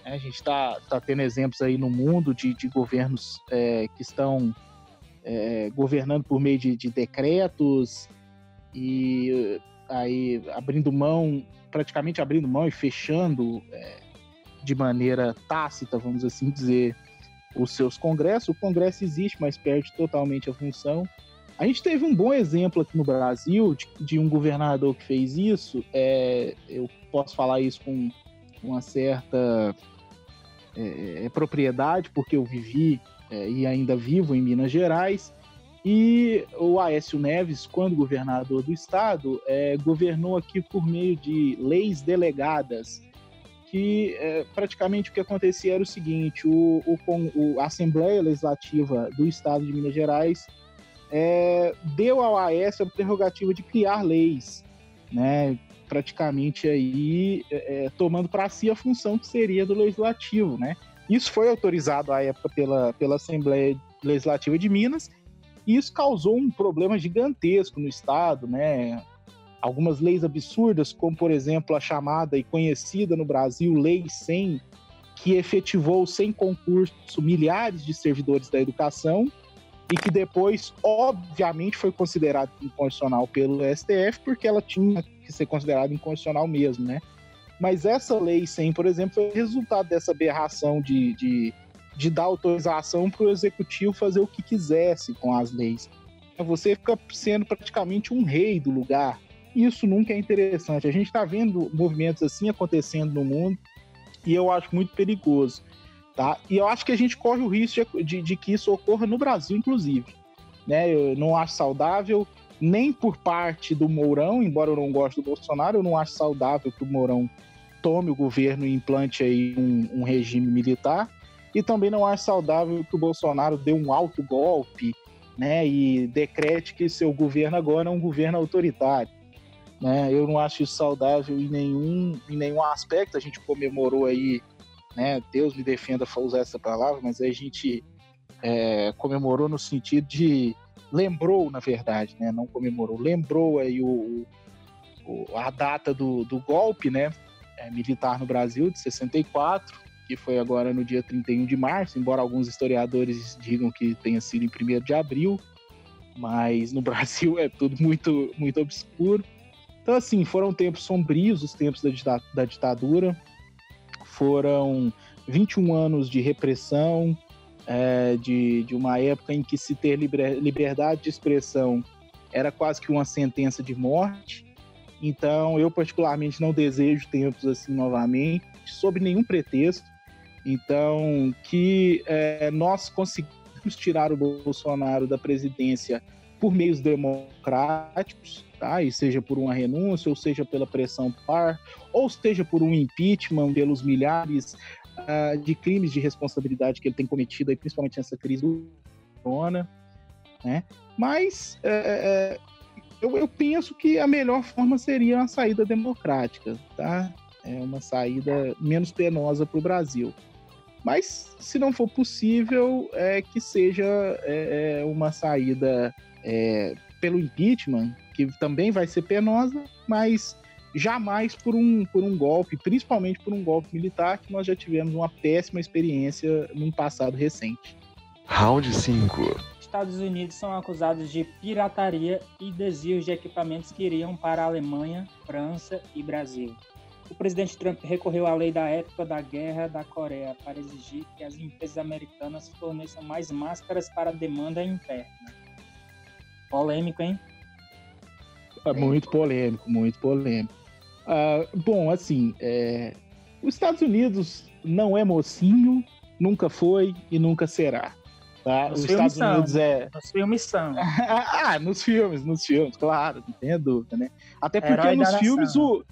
A gente está tá tendo exemplos aí no mundo de, de governos é, que estão é, governando por meio de, de, decretos e aí abrindo mão, praticamente abrindo mão e fechando é, de maneira tácita, vamos assim dizer, os seus congressos. O Congresso existe, mas perde totalmente a função. A gente teve um bom exemplo aqui no Brasil de, de um governador que fez isso. É, eu posso falar isso com uma certa é, é propriedade, porque eu vivi é, e ainda vivo em Minas Gerais. E o Aécio Neves, quando governador do estado, é, governou aqui por meio de leis delegadas, que é, praticamente o que acontecia era o seguinte: o, o, o, a Assembleia Legislativa do estado de Minas Gerais é, deu ao Aécio a prerrogativa de criar leis, né? praticamente aí é, é tomando para si a função que seria do legislativo, né? Isso foi autorizado à época pela, pela Assembleia Legislativa de Minas e isso causou um problema gigantesco no Estado, né? Algumas leis absurdas, como por exemplo a chamada e conhecida no Brasil Lei 100, que efetivou sem concurso milhares de servidores da educação e que depois, obviamente, foi considerado inconstitucional pelo STF, porque ela tinha que ser considerada inconstitucional mesmo, né? Mas essa lei 100, por exemplo, foi resultado dessa aberração de, de, de dar autorização para o executivo fazer o que quisesse com as leis. Você fica sendo praticamente um rei do lugar. Isso nunca é interessante. A gente está vendo movimentos assim acontecendo no mundo e eu acho muito perigoso. Tá? E eu acho que a gente corre o risco de, de, que isso ocorra no Brasil, inclusive. Né? Eu não acho saudável, nem por parte do Mourão, embora eu não goste do Bolsonaro, eu não acho saudável que o Mourão tome o governo e implante aí um, um regime militar. E também não acho saudável que o Bolsonaro dê um alto golpe né, e decrete que seu governo agora é um governo autoritário. Né? Eu não acho isso saudável em nenhum, em nenhum aspecto. A gente comemorou aí, né, Deus me defenda usar essa palavra, mas a gente é, comemorou no sentido de lembrou, na verdade, né, não comemorou, lembrou aí o, o a data do, do golpe, né, é, militar no Brasil, de 64, que foi agora no dia 31 de março, embora alguns historiadores digam que tenha sido em 1 de abril, mas no *laughs* Brasil é tudo muito, muito obscuro. Então, assim, foram tempos sombrios, os tempos da, da ditadura, foram 21 anos de repressão, é, de, de uma época em que se ter liberdade de expressão era quase que uma sentença de morte. Então, eu particularmente não desejo tempos assim novamente, sob nenhum pretexto. Então, que é, nós conseguimos tirar o Bolsonaro da presidência por meios democráticos, tá? E seja por uma renúncia, ou seja pela pressão par, ou seja por um impeachment pelos milhares uh, de crimes de responsabilidade que ele tem cometido, aí, principalmente nessa crise do corona, né? Mas é, é eu, eu penso que a melhor forma seria uma saída democrática, tá? É uma saída menos penosa para o Brasil. Mas, se não for possível, é que seja é, é, uma saída é, pelo impeachment, que também vai ser penosa, mas jamais por um, por um golpe, principalmente por um golpe militar, que nós já tivemos uma péssima experiência num passado recente. Round 5. Estados Unidos são acusados de pirataria e desvios de equipamentos que iriam para a Alemanha, França e Brasil. O presidente Trump recorreu à lei da época da Guerra da Coreia para exigir que as empresas americanas forneçam mais máscaras para demanda interna. Polêmico, hein? É muito polêmico, muito polêmico. Uh, bom, assim, é... os Estados Unidos não é mocinho, nunca foi e nunca será. Tá? Os Estados são, Unidos é. Nos filmes são. *laughs* ah, nos filmes, nos filmes, claro, não tenha dúvida, né? Até porque Herói nos filmes o.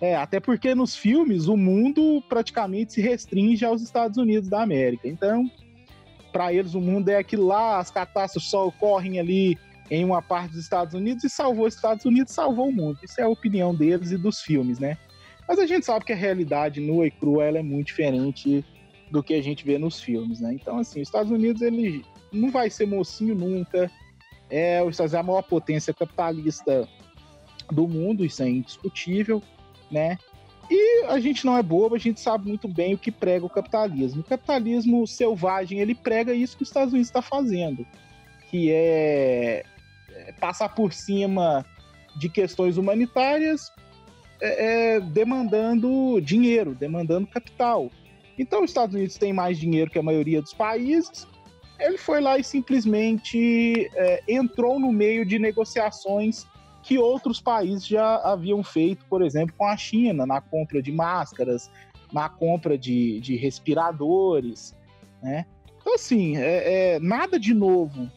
É, até porque nos filmes o mundo praticamente se restringe aos Estados Unidos da América. Então, para eles o mundo é aquilo lá, as catástrofes só ocorrem ali em uma parte dos Estados Unidos e salvou os Estados Unidos, salvou o mundo. Isso é a opinião deles e dos filmes, né? Mas a gente sabe que a realidade nua e crua ela é muito diferente do que a gente vê nos filmes, né? Então, assim, os Estados Unidos ele não vai ser mocinho nunca. É, os Estados Unidos é a maior potência capitalista do mundo, isso é indiscutível, né? E a gente não é bobo, a gente sabe muito bem o que prega o capitalismo. O capitalismo selvagem, ele prega isso que os Estados Unidos está fazendo, que é, é passar por cima de questões humanitárias, é, é, demandando dinheiro, demandando capital. Então, os Estados Unidos têm mais dinheiro que a maioria dos países. Ele foi lá e simplesmente é, entrou no meio de negociações que outros países já haviam feito, por exemplo, com a China, na compra de máscaras, na compra de, de respiradores, né? Então, assim, é, é nada de novo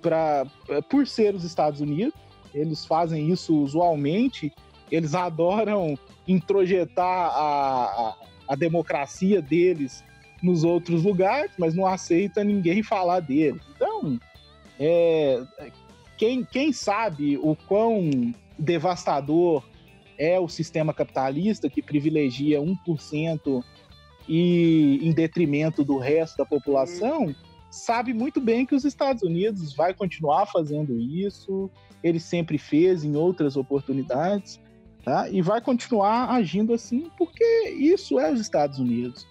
pra, é, por ser os Estados Unidos. Eles fazem isso usualmente. Eles *laughs* adoram introjetar a, a, a democracia deles nos outros lugares, mas não aceita ninguém falar dele. Então, é, quem, quem sabe o quão devastador é o sistema capitalista que privilegia 1% e em detrimento do resto da população, sabe muito bem que os Estados Unidos vai continuar fazendo isso, ele sempre fez em outras oportunidades, tá? E vai continuar agindo assim porque isso é os Estados Unidos.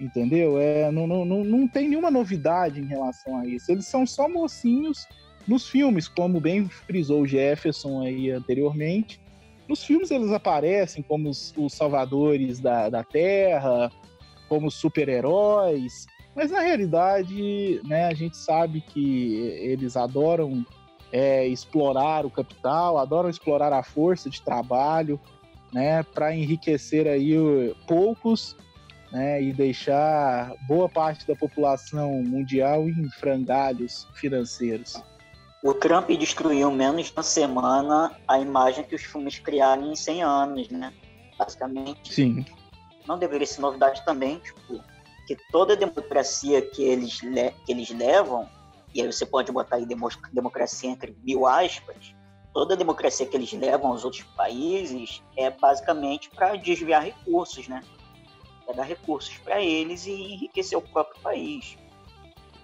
Entendeu? É, não, não, não, não tem nenhuma novidade em relação a isso. Eles são só mocinhos nos filmes, como bem frisou o Jefferson aí anteriormente, nos filmes eles aparecem como os, os salvadores da, da Terra, como super-heróis, mas na realidade, né, a gente sabe que eles adoram é, explorar o capital, adoram explorar a força de trabalho, né, para enriquecer aí poucos, né, e deixar boa parte da população mundial em frangalhos financeiros. O Trump destruiu menos de uma semana a imagem que os filmes criaram em 100 anos, né? Basicamente. Sim. Não deveria ser novidade também, tipo, que toda democracia que eles, que eles levam, e aí você pode botar aí democracia entre mil aspas, toda democracia que eles levam aos outros países é basicamente para desviar recursos, né? É dar recursos para eles e enriquecer o próprio país.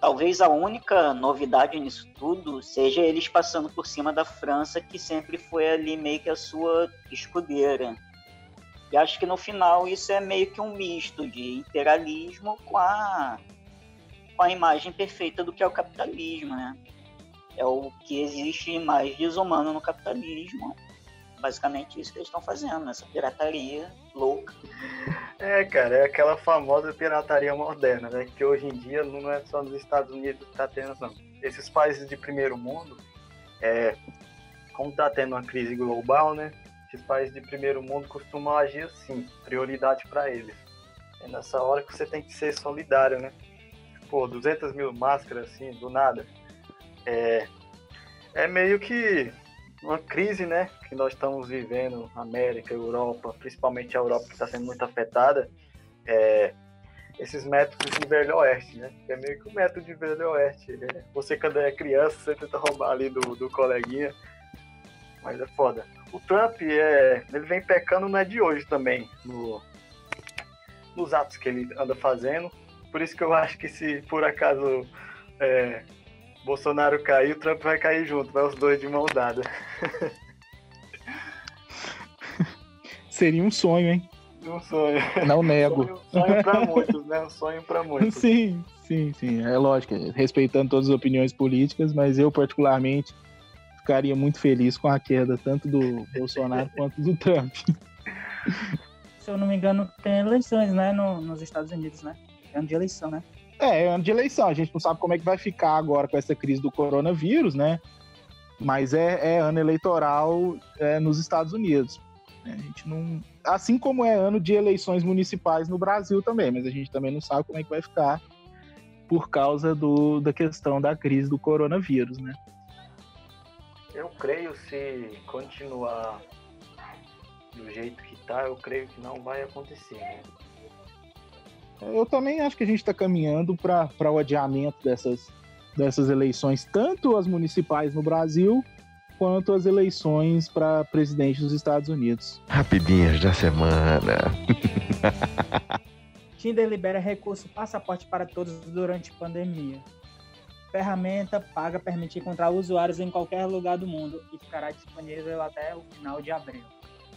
Talvez a única novidade nisso tudo seja eles passando por cima da França, que sempre foi ali meio que a sua escudeira. E acho que no final isso é meio que um misto de imperialismo com a, com a imagem perfeita do que é o capitalismo, né? É o que existe mais desumano no capitalismo basicamente isso que eles estão fazendo, essa pirataria louca. É, cara, é aquela famosa pirataria moderna, né? Que hoje em dia não é só nos Estados Unidos que está tendo, não. Esses países de primeiro mundo, é, como está tendo uma crise global, né? Esses países de primeiro mundo costumam agir assim, prioridade para eles. É nessa hora que você tem que ser solidário, né? Pô, 200 mil máscaras assim, do nada. É, é meio que uma crise, né, que nós estamos vivendo, América, Europa, principalmente a Europa que está sendo muito afetada, é, esses métodos de Velho Oeste, né? É meio que o método de Velho Oeste. Né? Você, quando é criança, você tenta roubar ali do, do coleguinha, mas é foda. O Trump, é, ele vem pecando não é de hoje também, no, nos atos que ele anda fazendo. Por isso que eu acho que se por acaso é, Bolsonaro cair, o Trump vai cair junto, vai os dois de mão dada. *laughs* Seria um sonho, hein? Um sonho. Não nego. Sonho, sonho pra muitos, né? Um sonho pra muitos. *laughs* Sim, sim, sim. É lógico, respeitando todas as opiniões políticas, mas eu, particularmente, ficaria muito feliz com a queda tanto do Bolsonaro quanto do Trump. Se eu não me engano, tem eleições, né, no, nos Estados Unidos, né? É ano de eleição, né? É, é ano de eleição. A gente não sabe como é que vai ficar agora com essa crise do coronavírus, né? Mas é, é ano eleitoral é, nos Estados Unidos. A gente não. Assim como é ano de eleições municipais no Brasil também, mas a gente também não sabe como é que vai ficar por causa do, da questão da crise do coronavírus, né? Eu creio se continuar do jeito que tá, eu creio que não vai acontecer, né? Eu também acho que a gente está caminhando para o adiamento dessas, dessas eleições, tanto as municipais no Brasil quanto as eleições para presidente dos Estados Unidos. Rapidinhas da semana. *laughs* Tinder libera recurso passaporte para todos durante pandemia. Ferramenta paga permite encontrar usuários em qualquer lugar do mundo e ficará disponível até o final de abril.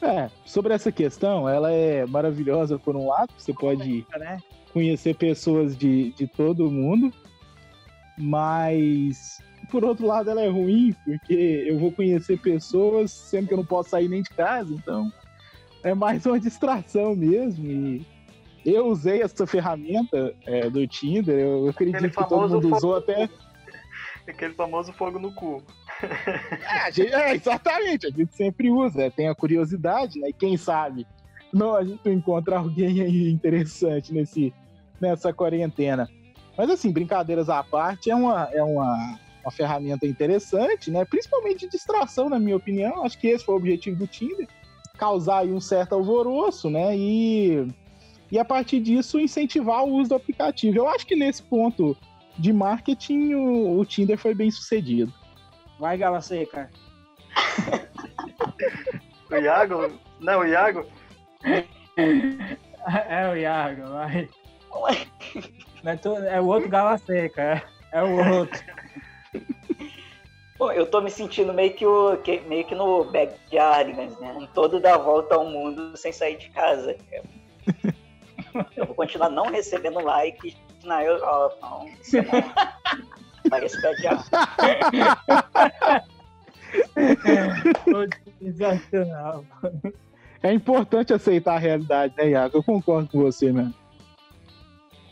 É, sobre essa questão, ela é maravilhosa por um lado, você pode Né? conhecer pessoas de, de todo o mundo, mas por outro lado ela é ruim, porque eu vou conhecer pessoas sendo que eu não posso sair nem de casa, então é mais uma distração mesmo. E eu usei essa ferramenta é, do Tinder, eu acredito que todo mundo fogo usou no até. *laughs* Aquele famoso fogo no cu. É, gente- é, exatamente, a gente sempre usa, tem a curiosidade, né? E quem sabe não, a gente encontra alguém aí interessante nesse, nessa quarentena. Mas assim, brincadeiras à parte, é uma, é uma, uma ferramenta interessante, né? Principalmente de distração, na minha opinião. Acho que esse foi o objetivo do Tinder. Causar aí um certo alvoroço, né? E, e a partir disso incentivar o uso do aplicativo. Eu acho que nesse ponto de marketing o, o Tinder foi bem sucedido. Vai, Gala Seca. O Iago. Não, o Iago. É o Iago, vai. Não é, tu- é o outro Gala Seca, é, é o outro. Pô, eu tô me sentindo meio que, o, que- meio que no Backyardigans, né? Um todo da volta ao mundo sem sair de casa. Eu vou continuar não recebendo likes na Europa. Não *laughs* parece. Sensacional. É importante aceitar a realidade, né, Iago? Eu concordo com você, né?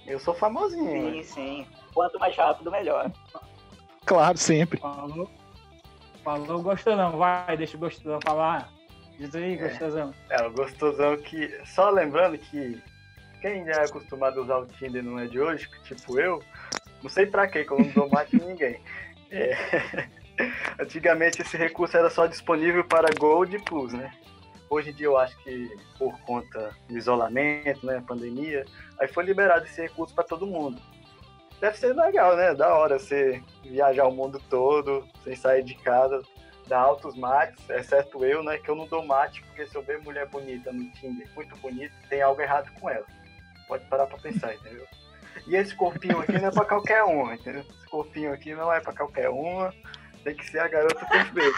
Eu sou famosinho. Sim, sim. Quanto mais rápido, melhor. Claro, sempre. Falou. Falou gostosão, vai, deixa o gostosão falar. Diz aí, É. gostosão. É, o gostosão que. Só lembrando que quem já é acostumado a usar o Tinder não é de hoje, tipo eu, não sei pra quê, que eu não dou mate em ninguém. É, Antigamente esse recurso era só disponível para Gold e Plus, né? Hoje em dia eu acho que por conta do isolamento, né, pandemia, aí foi liberado esse recurso para todo mundo. Deve ser legal, né? Da hora você viajar o mundo todo, sem sair de casa, dar altos mates, exceto eu, né? Que eu não dou mate, porque se eu ver mulher bonita no Tinder, muito bonita, tem algo errado com ela. Pode parar pra pensar, entendeu? E esse corpinho aqui não é pra qualquer uma, entendeu? Esse corpinho aqui não é pra qualquer uma, tem que ser a garota perfeita.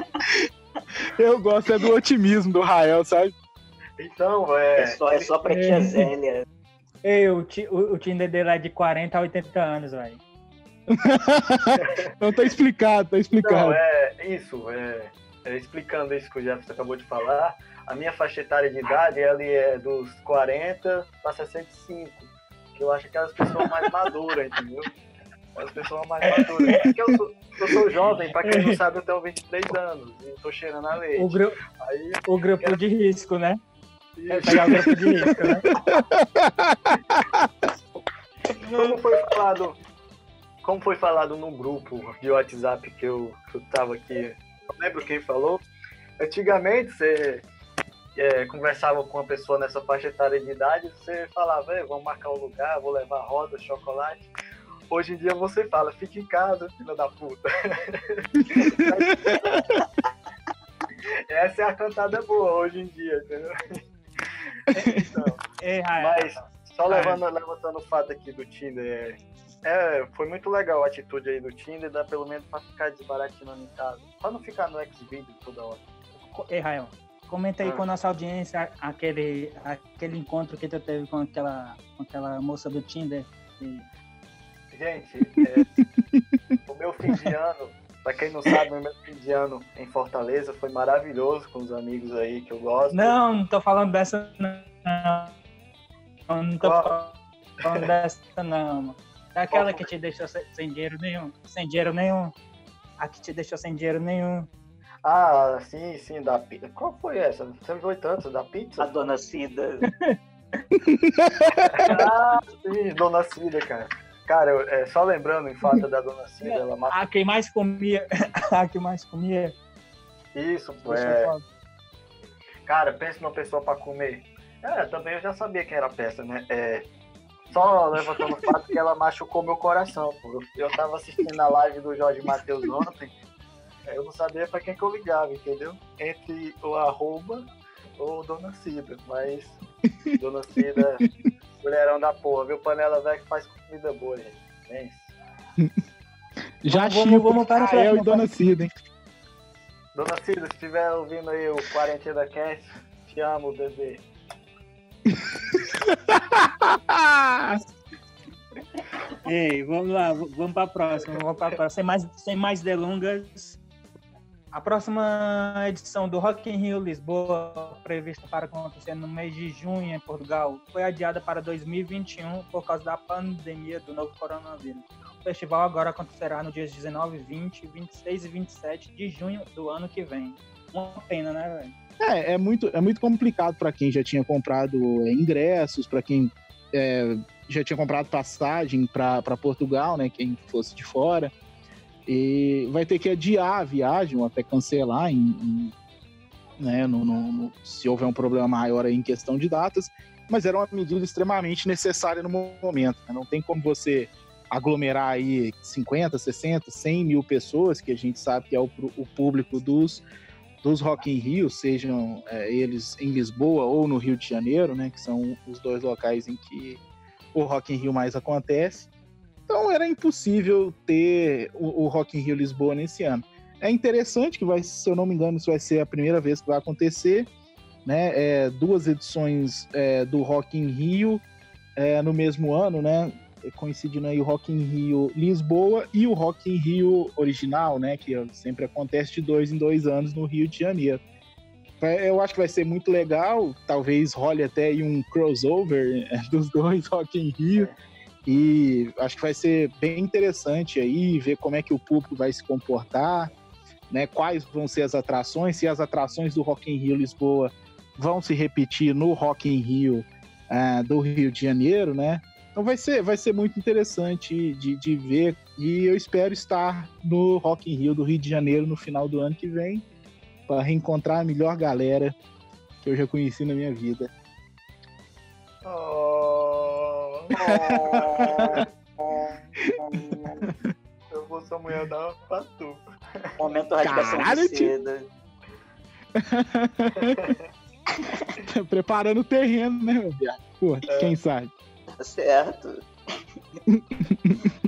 *laughs* Eu gosto é do otimismo do Rael, sabe? Então, é. É só, é só pra tia Zélia. Ei, o, ti- o, o Tinder dele é de 40 a 80 anos, velho. Não tá explicado, tá explicado. Não, é isso, é, é, explicando isso que o Jefferson acabou de falar, a minha faixa etária de idade ela é dos 40 para 65, que eu acho que é as pessoas mais *laughs* maduras, entendeu? As pessoas mais maduras. Porque eu sou, eu sou jovem, para quem não sabe, eu tenho 23 anos e tô cheirando a leite. O, gru, Aí, o grupo de risco, né? É pegar o grupo de risco, né? *laughs* como foi falado, como foi falado no grupo de WhatsApp que eu, que eu tava aqui, não lembro quem falou. Antigamente você é, conversava com uma pessoa nessa faixa etária de idade, você falava, "Ei, vamos marcar um lugar, vou levar rosa, chocolate. Hoje em dia você fala, fica em casa, filha da puta. *laughs* Essa é a cantada boa hoje em dia, entendeu? *laughs* Então, mas só levando, levantando o fato aqui do Tinder, é, é, foi muito legal a atitude aí do Tinder, dá pelo menos pra ficar desbaratinando em casa. Pra não ficar no Xvideo toda hora. Ei, Rael. Comenta aí Ah. com a nossa audiência aquele, aquele encontro que tu teve com aquela, com aquela moça do Tinder. E- Gente, é, o meu fim de ano, pra quem não sabe, o meu fim de ano em Fortaleza foi maravilhoso com os amigos aí que eu gosto. Não, não tô falando dessa não. Não tô Qual? falando dessa não, mano. Daquela que te deixou sem dinheiro nenhum. Sem dinheiro nenhum. A que te deixou sem dinheiro nenhum. Ah, sim, sim, da pizza. Qual foi essa? Você me foi tanto, da A pizza? dona Cida. Ah, sim, Dona Cida, cara. Cara, eu- é, só lembrando em fato da Dona Cida, ela mata A que mais comia. *laughs* A que mais comia. isso, pô, é. Cara, pensa numa pessoa pra comer. É, também eu já sabia quem era a peça, né? É, só levantando o fato que ela machucou meu coração. Pô. Eu tava assistindo a live do Jorge Matheus ontem, eu não sabia pra quem que eu ligava, entendeu? Entre o arroba ou Dona Cida, mas *laughs* Dona Cida, mulherão da porra, viu? Panela velha que faz comida boa, gente. É isso. *laughs* Já Vamos- Chico, vamos para a Rafael próxima e Dona Cida, hein? Dona Cida, se estiver ouvindo aí o Quarentena Cast, te amo, bebê. *laughs* Ei, vamos lá, vamos para a próxima, vamos para próxima. Sem mais, sem mais delongas. A próxima edição do Rock in Rio Lisboa, prevista para acontecer no mês de junho em Portugal, foi adiada para 2021 por causa da pandemia do novo coronavírus. O festival agora acontecerá no dias 19, 20, 26 e 27 de junho do ano que vem. Uma pena, né, velho? É, é muito, é muito complicado para quem já tinha comprado é, ingressos, para quem é, já tinha comprado passagem para Portugal, né? Quem fosse de fora. E vai ter que adiar a viagem ou até cancelar em, em- né, no- no- no- se houver um problema maior em questão de datas. Mas era uma medida extremamente necessária no momento. né? Não tem como você aglomerar aí 50, 60, 100 mil pessoas, que a gente sabe que é o, o público dos dos Rock in Rio, sejam é, eles em Lisboa ou no Rio de Janeiro, né, que são os dois locais em que o Rock in Rio mais acontece. Então era impossível ter o, o Rock in Rio Lisboa nesse ano. É interessante que vai, se eu não me engano, isso vai ser a primeira vez que vai acontecer, né? É, duas edições é, do Rock in Rio é, no mesmo ano, né? Coincidindo aí o Rock in Rio Lisboa e o Rock in Rio original, né? Que sempre acontece de dois em dois anos no Rio de Janeiro. Eu acho que vai ser muito legal, talvez role até um crossover é, dos dois Rock in Rio. E acho que vai ser bem interessante aí ver como é que o público vai se comportar, né? Quais vão ser as atrações, se as atrações do Rock in Rio Lisboa vão se repetir no Rock in Rio ah, do Rio de Janeiro, né? Então vai ser, vai ser muito interessante de, de ver e eu espero estar no Rock in Rio do Rio de Janeiro no final do ano que vem para reencontrar a melhor galera que eu já conheci na minha vida. Oh, *laughs* eu vou sua mulher dar uma patu. Momento radicação Caralho, de seda. Preparando o terreno, né, meu viado? Pô, quem sabe? Tá certo.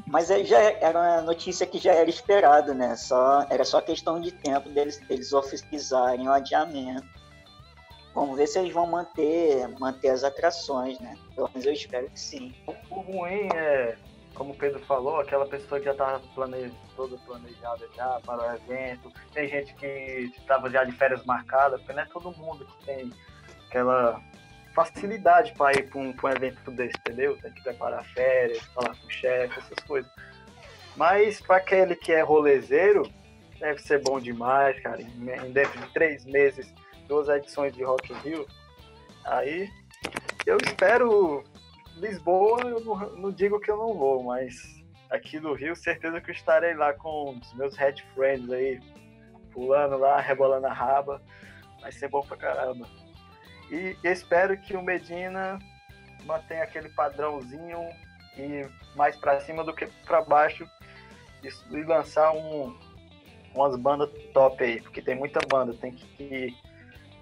Mas aí já era uma notícia que já era esperado, né? Só, era só questão de tempo deles, deles oficializarem o adiamento. Vamos ver se eles vão manter, manter as atrações, né? Menos eu espero que sim. O ruim é, como o Pedro falou, aquela pessoa que já estava plane... toda planejada já para o evento. Tem gente que estava já de férias marcadas, porque não é todo mundo que tem aquela facilidade para ir para um, um evento desse, entendeu? Tem que preparar férias, falar com o chefe, essas coisas. Mas para aquele que é rolezeiro, deve ser bom demais, cara. Em dentro de três meses, duas edições de Rock in Rio. Aí eu espero Lisboa, eu não, não digo que eu não vou, mas aqui do Rio, certeza que eu estarei lá com os meus head friends aí, pulando lá, rebolando a raba. Vai ser bom pra caramba. E espero que o Medina mantenha aquele padrãozinho e mais pra cima do que pra baixo e, e lançar um, umas bandas top aí, porque tem muita banda, tem que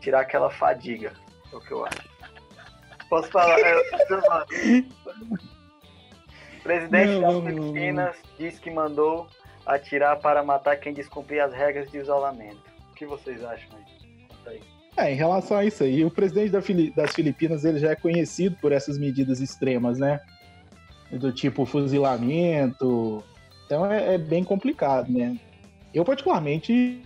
tirar aquela fadiga, é o que eu acho. Posso falar? É, Presidente Não, das Filipinas diz que mandou atirar para matar quem descumprir as regras de isolamento. O que vocês acham aí? É, em relação a isso aí, o presidente das Filipinas ele já é conhecido por essas medidas extremas, né? Do tipo fuzilamento. Então é, é bem complicado, né? Eu, particularmente,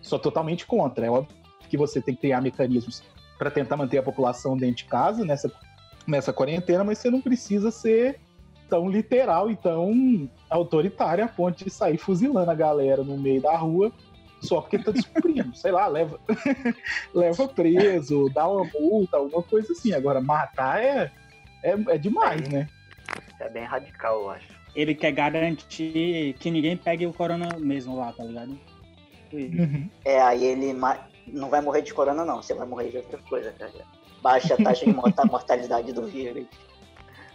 sou totalmente contra. É óbvio que você tem que criar mecanismos para tentar manter a população dentro de casa nessa, nessa quarentena, mas você não precisa ser tão literal e tão autoritário a ponto de sair fuzilando a galera no meio da rua só porque tá descobrindo. *laughs* Sei lá, leva, *laughs* leva preso, dá uma multa, alguma coisa assim. Agora, matar é, é, é demais, né? É bem radical, eu acho. Ele quer garantir que ninguém pegue o corona mesmo lá, tá ligado? Uhum. É, aí ele não vai morrer de corona, não. Você vai morrer de outra coisa, cara. Baixa a taxa de morta- *laughs* mortalidade do vírus.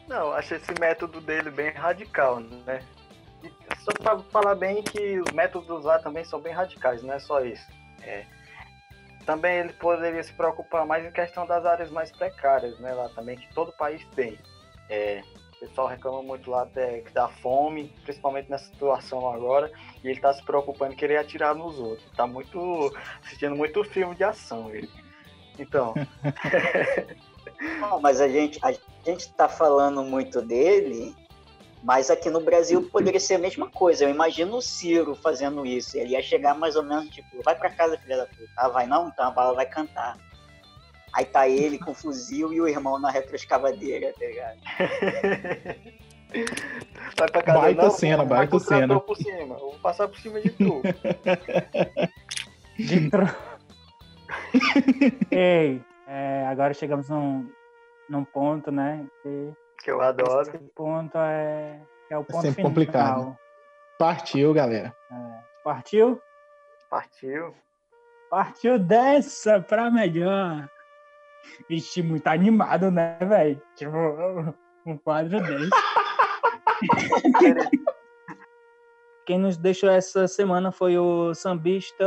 Não, acho esse método dele bem radical, né? Só para falar bem que os métodos lá também são bem radicais, não é só isso. É. Também ele poderia se preocupar mais em questão das áreas mais precárias, né? Lá também, que todo país tem. É, o pessoal reclama muito lá até que dá fome, principalmente nessa situação agora, e ele tá se preocupando em querer atirar nos outros. Tá muito. assistindo muito filme de ação ele. Então. *laughs* Não, mas a gente a gente tá falando muito dele, mas aqui no Brasil poderia ser a mesma coisa. Eu imagino o Ciro fazendo isso. Ele ia chegar mais ou menos tipo, vai para casa, filha da puta. Ah, vai não? Então a bala vai cantar. Aí tá ele com o fuzil e o irmão na retroescavadeira, tá ligado? *laughs* Vai pra casa, Baita não, cena, vai baita cena. Por cima. Eu vou passar por cima de tu. De tro- *laughs* Ei, é, agora chegamos num, num ponto, né? Que que eu adoro. esse ponto é, é o ponto sempre final. complicado. Partiu, galera. É. Partiu? Partiu. Partiu dessa pra melhor. Vixe, muito animado, né, velho? Tipo, um quadro desse. *laughs* Quem nos deixou essa semana foi o sambista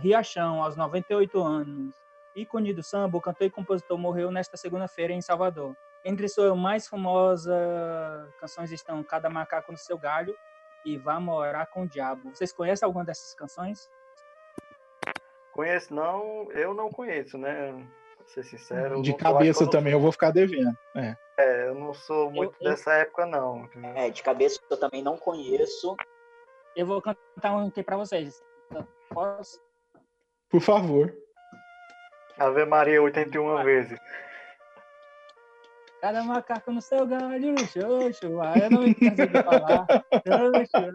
Riachão, aos 98 anos. Ícone do samba, o cantor e compositor morreu nesta segunda-feira em Salvador. Entre suas mais famosas canções estão Cada Macaco no Seu Galho e Vá Morar com o Diabo. Vocês conhecem alguma dessas canções? Conheço, não, eu não conheço, né? Pra ser sincero. eu De eu cabeça eu também eu vou ficar devendo. É. É, eu não sou muito eu- dessa época, não. É, de cabeça eu também não conheço. Eu vou cantar um aqui pra vocês. Posso? Por favor. Ave Maria 81 vezes. Cada macaco no seu galho, xoxo. Ah, eu não canso de falar. Xoxo.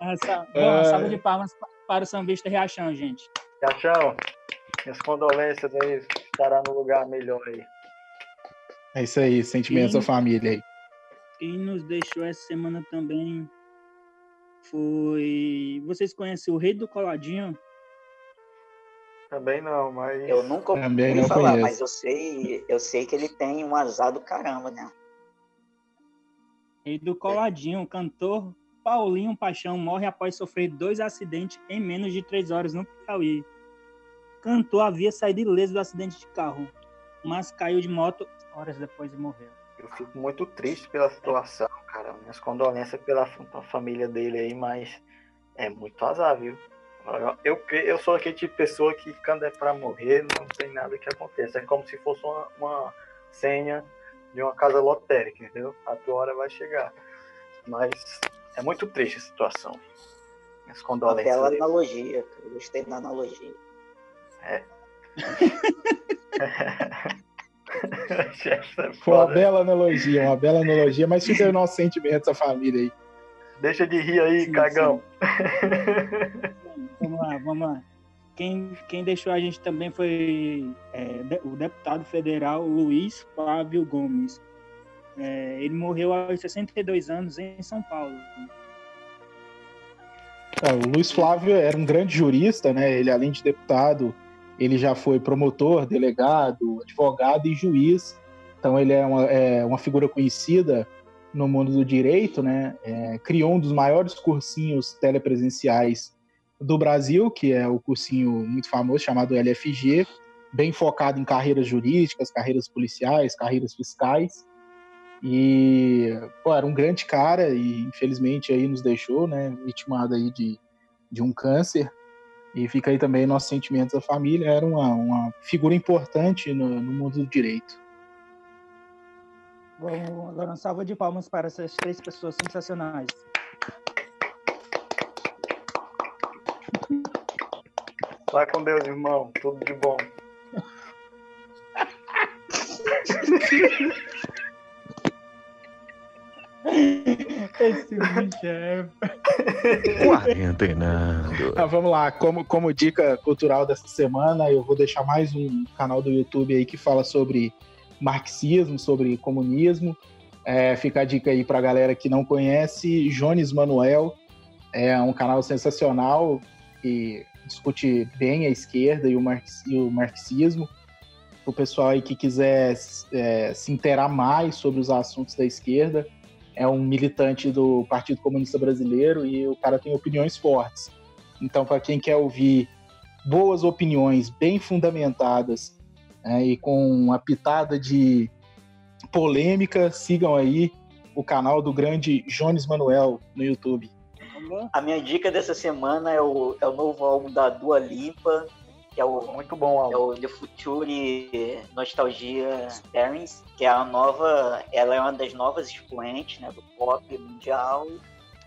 Essa, bom, É. salva de palmas pa- para o sambista Riachão, gente. Cachão, minhas condolências aí, estará no lugar melhor aí. É isso aí, sentimentos da família aí. Quem nos deixou essa semana também foi. Vocês conhecem o Rei do Coladinho? Também não, mas. Eu nunca Também ouvi não falar, conheço. mas eu sei, eu sei que ele tem um azar do caramba, né? Rei do Coladinho, o cantor Paulinho Paixão morre após sofrer dois acidentes em menos de três horas no Piauí. Cantor havia saído ileso do acidente de carro, mas caiu de moto horas depois e morreu. Eu fico muito triste pela situação, cara. Minhas condolências pela fa- família dele aí, mas é muito azar, viu? Eu, eu, sou aquele tipo de pessoa que quando é pra morrer, não tem nada que aconteça. É como se fosse uma, uma senha de uma casa lotérica, entendeu? A tua hora vai chegar. Mas é muito triste a situação. Minhas condolências. bela aí. analogia. Eu gostei da analogia. É *laughs* Foi uma bela analogia, uma bela analogia, mas fica *laughs* o nosso sentimento, essa família aí. Deixa de rir aí, Sim, cagão. Vamos lá, vamos lá. Quem, quem deixou a gente também foi é, o deputado federal Luiz Flávio Gomes. É, ele morreu aos 62 anos em São Paulo. É, o Luiz Flávio era um grande jurista, né? Ele, além de deputado, ele já foi promotor, delegado, advogado e juiz. Então, ele é uma, é uma figura conhecida no mundo do direito, né? É, criou um dos maiores cursinhos telepresenciais do Brasil, que é o cursinho muito famoso chamado LFG, bem focado em carreiras jurídicas, carreiras policiais, carreiras fiscais. E pô, era um grande cara e infelizmente aí nos deixou, né, vitimado aí de, de um câncer. E fica aí também nossos sentimentos da família. Era uma, uma figura importante no, no mundo do direito. Vamos agora uma salva de palmas para essas três pessoas sensacionais. Vai com Deus, irmão. Tudo de bom. *laughs* Esse bicho é. *laughs* Quarentenando. Ah, vamos lá, como, como dica cultural dessa semana, eu vou deixar mais um canal do YouTube aí que fala sobre marxismo, sobre comunismo. É, fica a dica aí pra galera que não conhece, Jones Manuel é um canal sensacional que discute bem a esquerda e o, marx- e o marxismo. o pessoal aí que quiser é, se inteirar mais sobre os assuntos da esquerda. É um militante do Partido Comunista Brasileiro e o cara tem opiniões fortes. Então, para quem quer ouvir boas opiniões bem fundamentadas né, e com uma pitada de polêmica, sigam aí o canal do grande Jones Manuel no YouTube. A minha dica dessa semana é o, é o novo álbum da Dua Lipa, que é o muito bom. É o The Future Nostalgia Experience, que é a nova, ela é uma das novas expoentes, né, do pop mundial.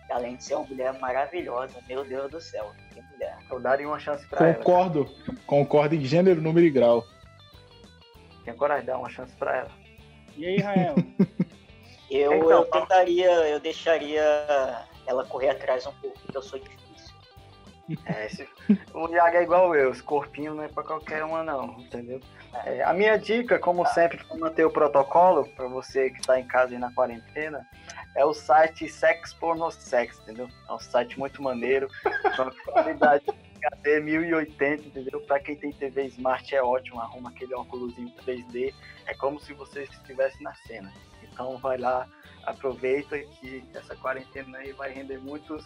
Além de ser uma mulher maravilhosa, meu Deus do céu, que mulher. Eu daria uma chance pra ela. Concordo, concordo em gênero, número e grau. Tem coragem de dar uma chance pra ela. E aí, Rael? *laughs* eu, então, eu tentaria, eu deixaria ela correr atrás um pouco, porque eu sou difícil. É, esse, o Iago é igual eu, esse corpinho não é pra qualquer uma não, entendeu? É, a minha dica, como sempre, para manter o protocolo, para você que está em casa e na quarentena, é o site Sex Porno Sex, entendeu? É um site muito maneiro, com qualidade HD 1080, entendeu? Para quem tem TV Smart é ótimo, arruma aquele óculos 3D, é como se você estivesse na cena. Então vai lá, aproveita que essa quarentena aí vai render muitas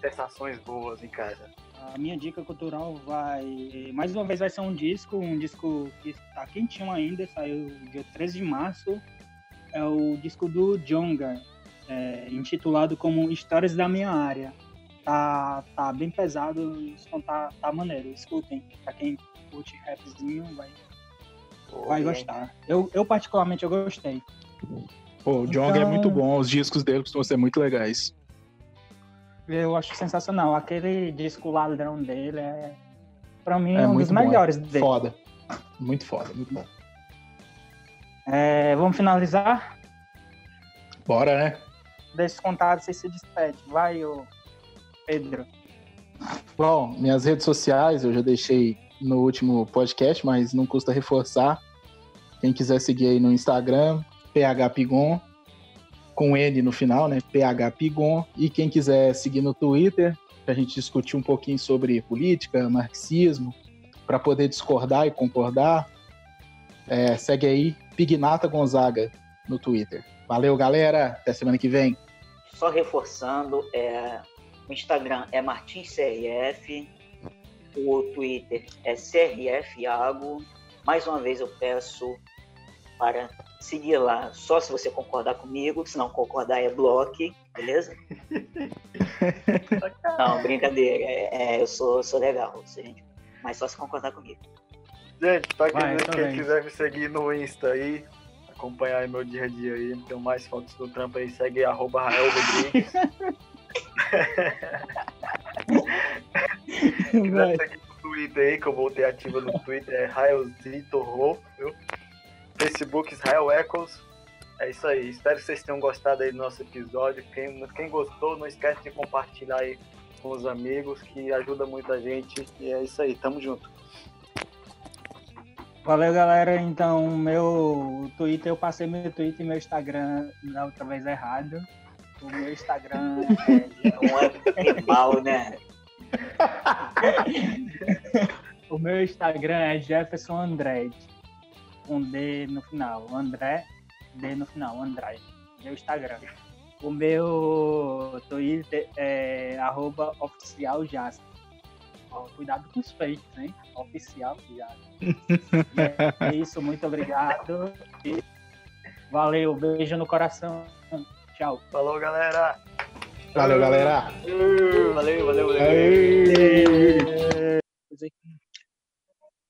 sensações boas em casa. A minha dica cultural vai, mais uma vez vai ser um disco, um disco que está quentinho ainda, saiu dia 13 de março, é o disco do Jonga, é, intitulado como Histórias da Minha Área. Tá, tá bem pesado, o som tá, tá maneiro, escutem, pra quem curte rapzinho vai, vai gostar. Eu, eu particularmente eu gostei. Pô, o Jong é então... é muito bom, os discos dele costumam ser muito legais. Eu acho sensacional. Aquele disco ladrão dele é, pra mim, é um dos melhores é dele. Foda. Muito foda, muito bom. É, vamos finalizar? Bora, né? Deixa contado, você se despede. Vai, ô Pedro. Bom, minhas redes sociais eu já deixei no último podcast, mas não custa reforçar. Quem quiser seguir aí no Instagram, phpigon, com N no final, né? phpigon. E quem quiser seguir no Twitter, a gente discutir um pouquinho sobre política, marxismo, para poder discordar e concordar, é, segue aí Pignata Gonzaga no Twitter. Valeu, galera. Até semana que vem. Só reforçando, é, o Instagram é MartinsCRF, o Twitter é CRFiago. Mais uma vez eu peço para seguir lá só se você concordar comigo, se não concordar é bloque, beleza? *laughs* não, brincadeira, é, é, eu sou, sou legal, gente, mas só se concordar comigo. Gente, pra quem, quem quiser me seguir no Insta aí, acompanhar meu dia a dia aí, tem mais fotos do trampo aí, segue arroba Rael Rodrigues. *laughs* quiser seguir no Twitter aí, que eu voltei ativa no Twitter, é Raelzito Rô, viu? Facebook Israel Echoes. É isso aí. Espero que vocês tenham gostado aí do nosso episódio. Quem, quem gostou, não esquece de compartilhar aí com os amigos, que ajuda muita gente. E é isso aí. Tamo junto. Valeu, galera. Então, meu Twitter, eu passei meu Twitter e meu Instagram da outra vez errado. O meu Instagram é. *laughs* é mal, né? *laughs* o meu Instagram é Jefferson Andrade com D no final. André, D no final, André. Meu Instagram. O meu Twitter é arroba oficial Cuidado com os fakes, hein? Oficial Jasper. *laughs* é isso, muito obrigado. E valeu, beijo no coração. Tchau. Falou, galera. Valeu, galera. Valeu, valeu, valeu.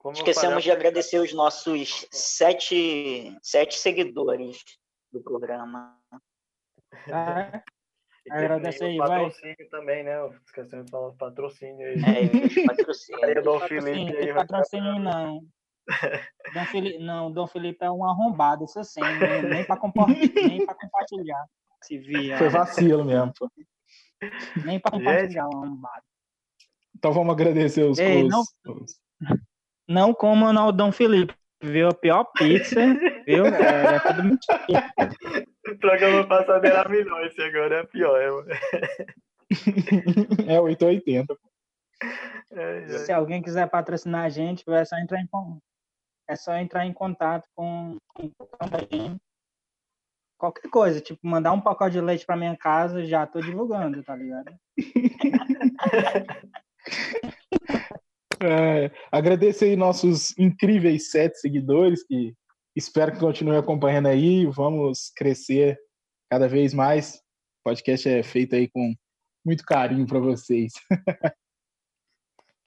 Como Esquecemos de agradecer os nossos sete, sete seguidores do programa. Ah, Agradecer aí, vai. patrocínio também, né? Esquecemos de falar patrocínio aí. É, patrocínio. aí, Dom Felipe aí. Patrocínio não. Dom Felipe, não, Dom Felipe é um arrombado, isso sim, nem para nem pra compartilhar. Se via. Foi vacilo mesmo. Nem para compartilhar, um arrombado. Então vamos agradecer os, Ei, os, não... os não como no Dom Felipe, viu? A pior pizza, viu? É, é tudo mentira. *laughs* O programa passado era melhor, esse agora é pior. É, *laughs* é 880. É, é. Se alguém quiser patrocinar a gente, vai só entrar em é só entrar em contato com, com a gente. Qualquer coisa, tipo, mandar um pacote de leite para minha casa, já tô divulgando, tá ligado? *laughs* É, aí nossos incríveis sete seguidores que espero que continuem acompanhando aí. Vamos crescer cada vez mais. O podcast é feito aí com muito carinho para vocês. *laughs*